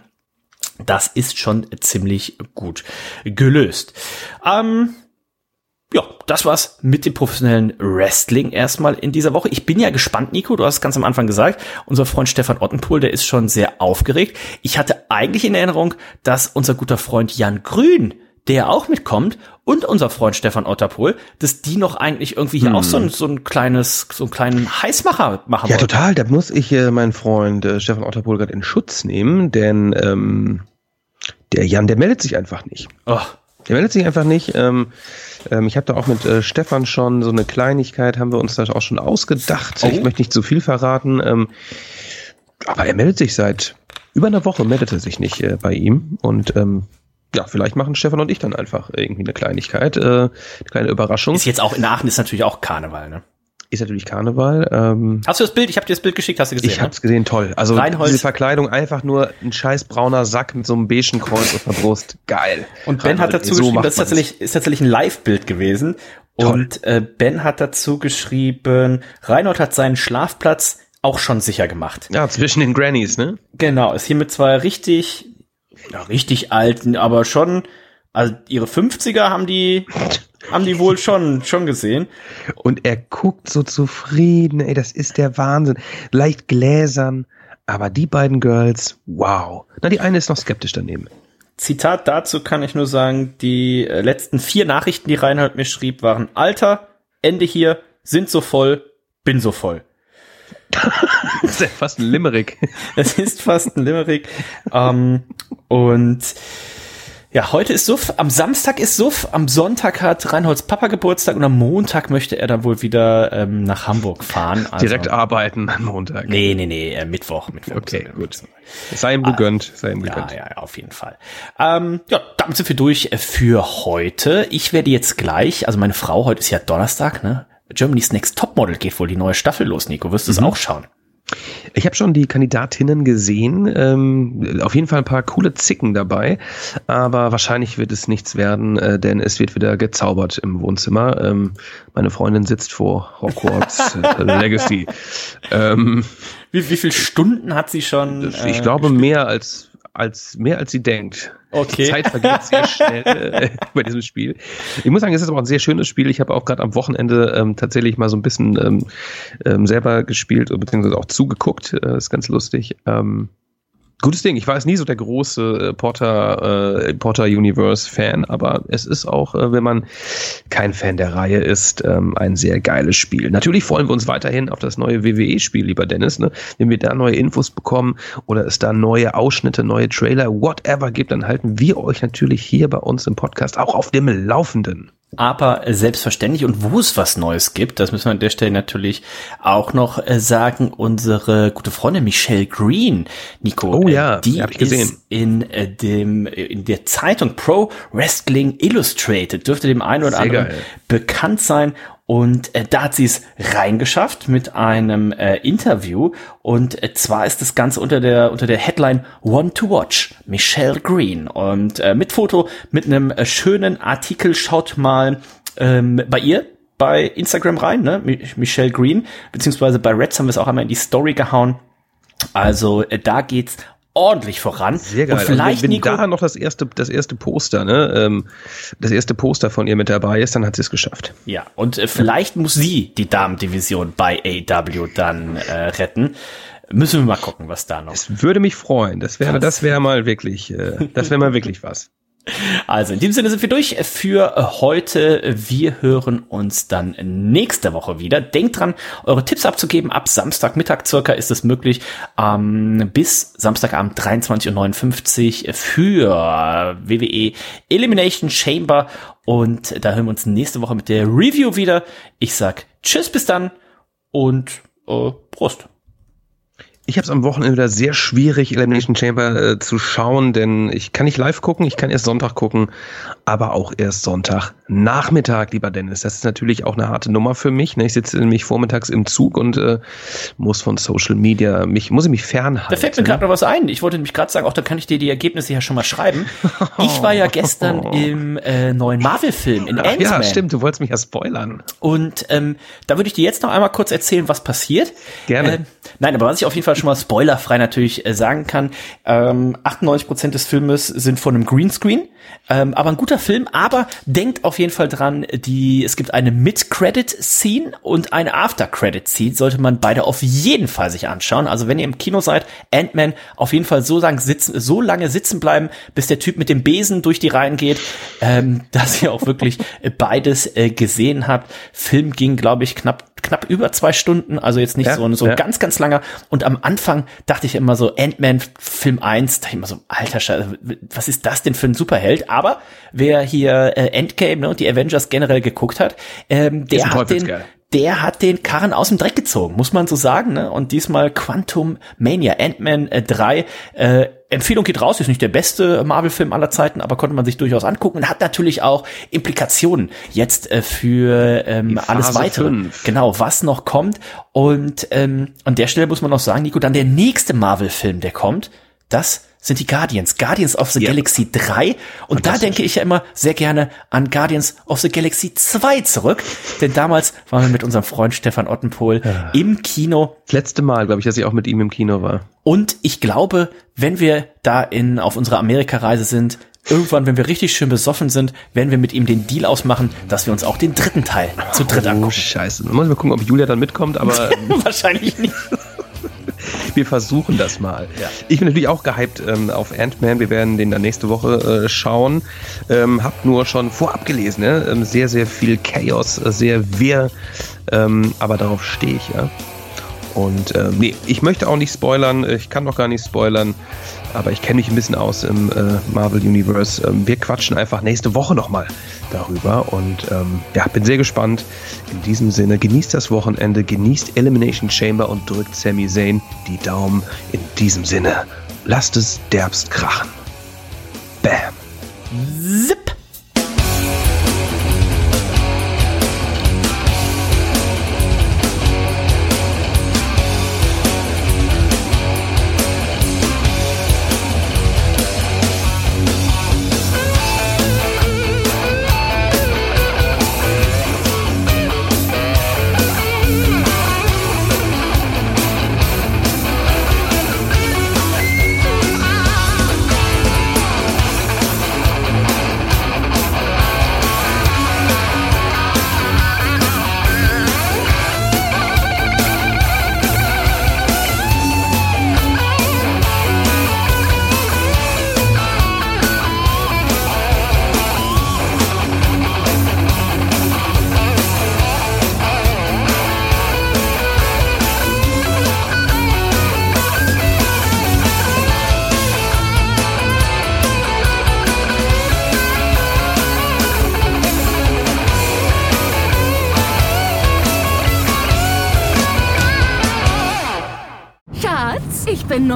das ist schon ziemlich gut gelöst. Ähm, ja, das war's mit dem professionellen Wrestling erstmal in dieser Woche. Ich bin ja gespannt, Nico, du hast es ganz am Anfang gesagt. Unser Freund Stefan Ottenpohl, der ist schon sehr aufgeregt. Ich hatte eigentlich in Erinnerung, dass unser guter Freund Jan Grün, der auch mitkommt, und unser Freund Stefan Otterpohl, dass die noch eigentlich irgendwie hier hm. auch so ein, so ein kleines, so einen kleinen Heißmacher machen Ja, wollten. total. Da muss ich äh, meinen Freund äh, Stefan Otterpohl gerade in Schutz nehmen, denn ähm, der Jan, der meldet sich einfach nicht. Oh. Der meldet sich einfach nicht. Ähm, ähm, ich habe da auch mit äh, Stefan schon so eine Kleinigkeit, haben wir uns da auch schon ausgedacht. Oh. Ich möchte nicht zu viel verraten. Ähm, aber er meldet sich seit über einer Woche, meldet er sich nicht äh, bei ihm. Und ähm, ja, vielleicht machen Stefan und ich dann einfach irgendwie eine Kleinigkeit, äh, eine kleine Überraschung. Ist jetzt auch in Aachen ist natürlich auch Karneval, ne? Ist natürlich Karneval. Ähm, hast du das Bild? Ich habe dir das Bild geschickt, hast du gesehen? Ich hab's ne? gesehen, toll. Also Reinholz. diese Verkleidung einfach nur ein scheiß brauner Sack mit so einem beigen Kreuz auf der Brust. Geil. Und Ben Reinhold, hat dazu so geschrieben, das ist tatsächlich, ist tatsächlich ein Live-Bild gewesen. Toll. Und äh, Ben hat dazu geschrieben, Reinhold hat seinen Schlafplatz auch schon sicher gemacht. Ja, zwischen den Grannies, ne? Genau, ist hier mit zwei richtig, ja, richtig alten, aber schon, also ihre 50er haben die haben die wohl schon, schon gesehen. Und er guckt so zufrieden, ey, das ist der Wahnsinn. Leicht gläsern, aber die beiden Girls, wow. Na, die eine ist noch skeptisch daneben. Zitat dazu kann ich nur sagen, die äh, letzten vier Nachrichten, die Reinhold mir schrieb, waren Alter, Ende hier, sind so voll, bin so voll. das ist ja fast ein Limerick. Es ist fast ein Limerick. ähm, und ja, heute ist Suff, am Samstag ist Suff, am Sonntag hat Reinholds Papa Geburtstag und am Montag möchte er dann wohl wieder ähm, nach Hamburg fahren. Also, Direkt arbeiten am Montag. Nee, nee, nee, äh, Mittwoch. Mittwoch okay, gut. Sei ihm gegönnt, sei ihm gegönnt. Ja, ja, ja, auf jeden Fall. Ähm, ja, damit sind wir durch für heute. Ich werde jetzt gleich, also meine Frau, heute ist ja Donnerstag, ne? Germany's Next Topmodel geht wohl die neue Staffel los, Nico. Wirst du es mhm. auch schauen? Ich habe schon die Kandidatinnen gesehen. Ähm, auf jeden Fall ein paar coole Zicken dabei. Aber wahrscheinlich wird es nichts werden, äh, denn es wird wieder gezaubert im Wohnzimmer. Ähm, meine Freundin sitzt vor Hogwarts Legacy. Ähm, wie, wie viele Stunden hat sie schon? Äh, ich glaube gespielt? mehr als als mehr als sie denkt. Okay. Die Zeit vergeht sehr schnell äh, bei diesem Spiel. Ich muss sagen, es ist aber ein sehr schönes Spiel. Ich habe auch gerade am Wochenende ähm, tatsächlich mal so ein bisschen ähm, ähm, selber gespielt, beziehungsweise auch zugeguckt. Äh, ist ganz lustig. Ähm, gutes Ding. Ich war jetzt nie so der große äh, Porter, äh, Porter Universe Fan, aber es ist auch, äh, wenn man kein Fan der Reihe ist, ähm, ein sehr geiles Spiel. Natürlich freuen wir uns weiterhin auf das neue WWE-Spiel, lieber Dennis. Ne? Wenn wir da neue Infos bekommen oder es da neue Ausschnitte, neue Trailer, whatever gibt, dann halten wir euch natürlich hier bei uns im Podcast auch auf dem Laufenden. Aber selbstverständlich und wo es was Neues gibt, das müssen wir an der Stelle natürlich auch noch äh, sagen, unsere gute Freundin Michelle Green, Nico, oh ja, äh, die ist in äh, dem in der Zeitung Pro Wrestling Illustrated. Dürfte dem einen oder Sehr anderen geil. bekannt sein und äh, da hat sie es reingeschafft mit einem äh, Interview. Und äh, zwar ist das Ganze unter der, unter der Headline One to Watch, Michelle Green. Und äh, mit Foto, mit einem äh, schönen Artikel. Schaut mal ähm, bei ihr bei Instagram rein, ne? Michelle Green. Beziehungsweise bei Reds haben wir es auch einmal in die Story gehauen. Also äh, da geht's ordentlich voran. Sehr geil. Und also vielleicht, wenn, wenn Nico, da noch das erste, das erste Poster, ne, ähm, das erste Poster von ihr mit dabei ist, dann hat sie es geschafft. Ja, und äh, vielleicht muss sie die Damendivision bei AW dann äh, retten. Müssen wir mal gucken, was da noch. Es würde mich freuen. Das wäre, das wäre mal wirklich, äh, das wäre mal wirklich was. Also in dem Sinne sind wir durch für heute. Wir hören uns dann nächste Woche wieder. Denkt dran, eure Tipps abzugeben. Ab Samstagmittag circa ist es möglich. Ähm, bis Samstagabend 23.59 Uhr für WWE Elimination Chamber. Und da hören wir uns nächste Woche mit der Review wieder. Ich sag Tschüss, bis dann und äh, Prost. Ich habe es am Wochenende wieder sehr schwierig, Elimination Chamber äh, zu schauen, denn ich kann nicht live gucken, ich kann erst Sonntag gucken, aber auch erst Sonntag Nachmittag, lieber Dennis. Das ist natürlich auch eine harte Nummer für mich. Ne? Ich sitze nämlich vormittags im Zug und äh, muss von Social Media mich, muss ich mich fernhalten. Da fällt mir gerade noch was ein. Ich wollte nämlich gerade sagen, auch da kann ich dir die Ergebnisse ja schon mal schreiben. Ich war ja gestern im äh, neuen Marvel-Film in Ant-Man. Ja, stimmt, du wolltest mich ja spoilern. Und ähm, da würde ich dir jetzt noch einmal kurz erzählen, was passiert. Gerne. Äh, nein, aber was ich auf jeden Fall Fall schon mal spoilerfrei natürlich äh, sagen kann. Ähm, 98% des Filmes sind von einem Greenscreen, ähm, aber ein guter Film. Aber denkt auf jeden Fall dran, die es gibt eine Mid-Credit-Scene und eine After-Credit-Scene. Sollte man beide auf jeden Fall sich anschauen. Also wenn ihr im Kino seid, Ant-Man auf jeden Fall so lange sitzen, so lange sitzen bleiben, bis der Typ mit dem Besen durch die Reihen geht, ähm, dass ihr auch wirklich beides äh, gesehen habt. Film ging, glaube ich, knapp knapp über zwei Stunden, also jetzt nicht ja, so, so ja. ganz, ganz langer. Und am Anfang dachte ich immer so, Ant-Man Film 1, dachte ich immer so, alter Scheiße, was ist das denn für ein Superheld? Aber wer hier äh, Endgame ne, und die Avengers generell geguckt hat, ähm, der hat den, der hat den Karren aus dem Dreck gezogen, muss man so sagen. Ne? Und diesmal Quantum Mania, Ant-Man äh, 3. Äh, Empfehlung geht raus, ist nicht der beste Marvel-Film aller Zeiten, aber konnte man sich durchaus angucken und hat natürlich auch Implikationen jetzt äh, für ähm, alles weitere. 5. Genau, was noch kommt. Und ähm, an der Stelle muss man noch sagen, Nico, dann der nächste Marvel-Film, der kommt, das sind die Guardians. Guardians of the ja. Galaxy 3. Und da denke ich ja immer sehr gerne an Guardians of the Galaxy 2 zurück. Denn damals waren wir mit unserem Freund Stefan Ottenpohl ja. im Kino. Das letzte Mal, glaube ich, dass ich auch mit ihm im Kino war. Und ich glaube, wenn wir da in, auf unserer Amerikareise sind, irgendwann, wenn wir richtig schön besoffen sind, werden wir mit ihm den Deal ausmachen, dass wir uns auch den dritten Teil zu dritt oh, angucken. Scheiße. Muss mal gucken, ob Julia dann mitkommt, aber. Wahrscheinlich nicht. wir versuchen das mal. Ja. Ich bin natürlich auch gehypt ähm, auf Ant-Man. Wir werden den dann nächste Woche äh, schauen. Ähm, hab nur schon vorab gelesen, ne? ähm, sehr, sehr viel Chaos, sehr wehr, ähm, aber darauf stehe ich, ja. Und äh, nee, ich möchte auch nicht spoilern, ich kann noch gar nicht spoilern, aber ich kenne mich ein bisschen aus im äh, Marvel Universe. Ähm, wir quatschen einfach nächste Woche nochmal darüber und ähm, ja, bin sehr gespannt. In diesem Sinne, genießt das Wochenende, genießt Elimination Chamber und drückt Sami Zayn die Daumen. In diesem Sinne, lasst es derbst krachen. Bam. Zip.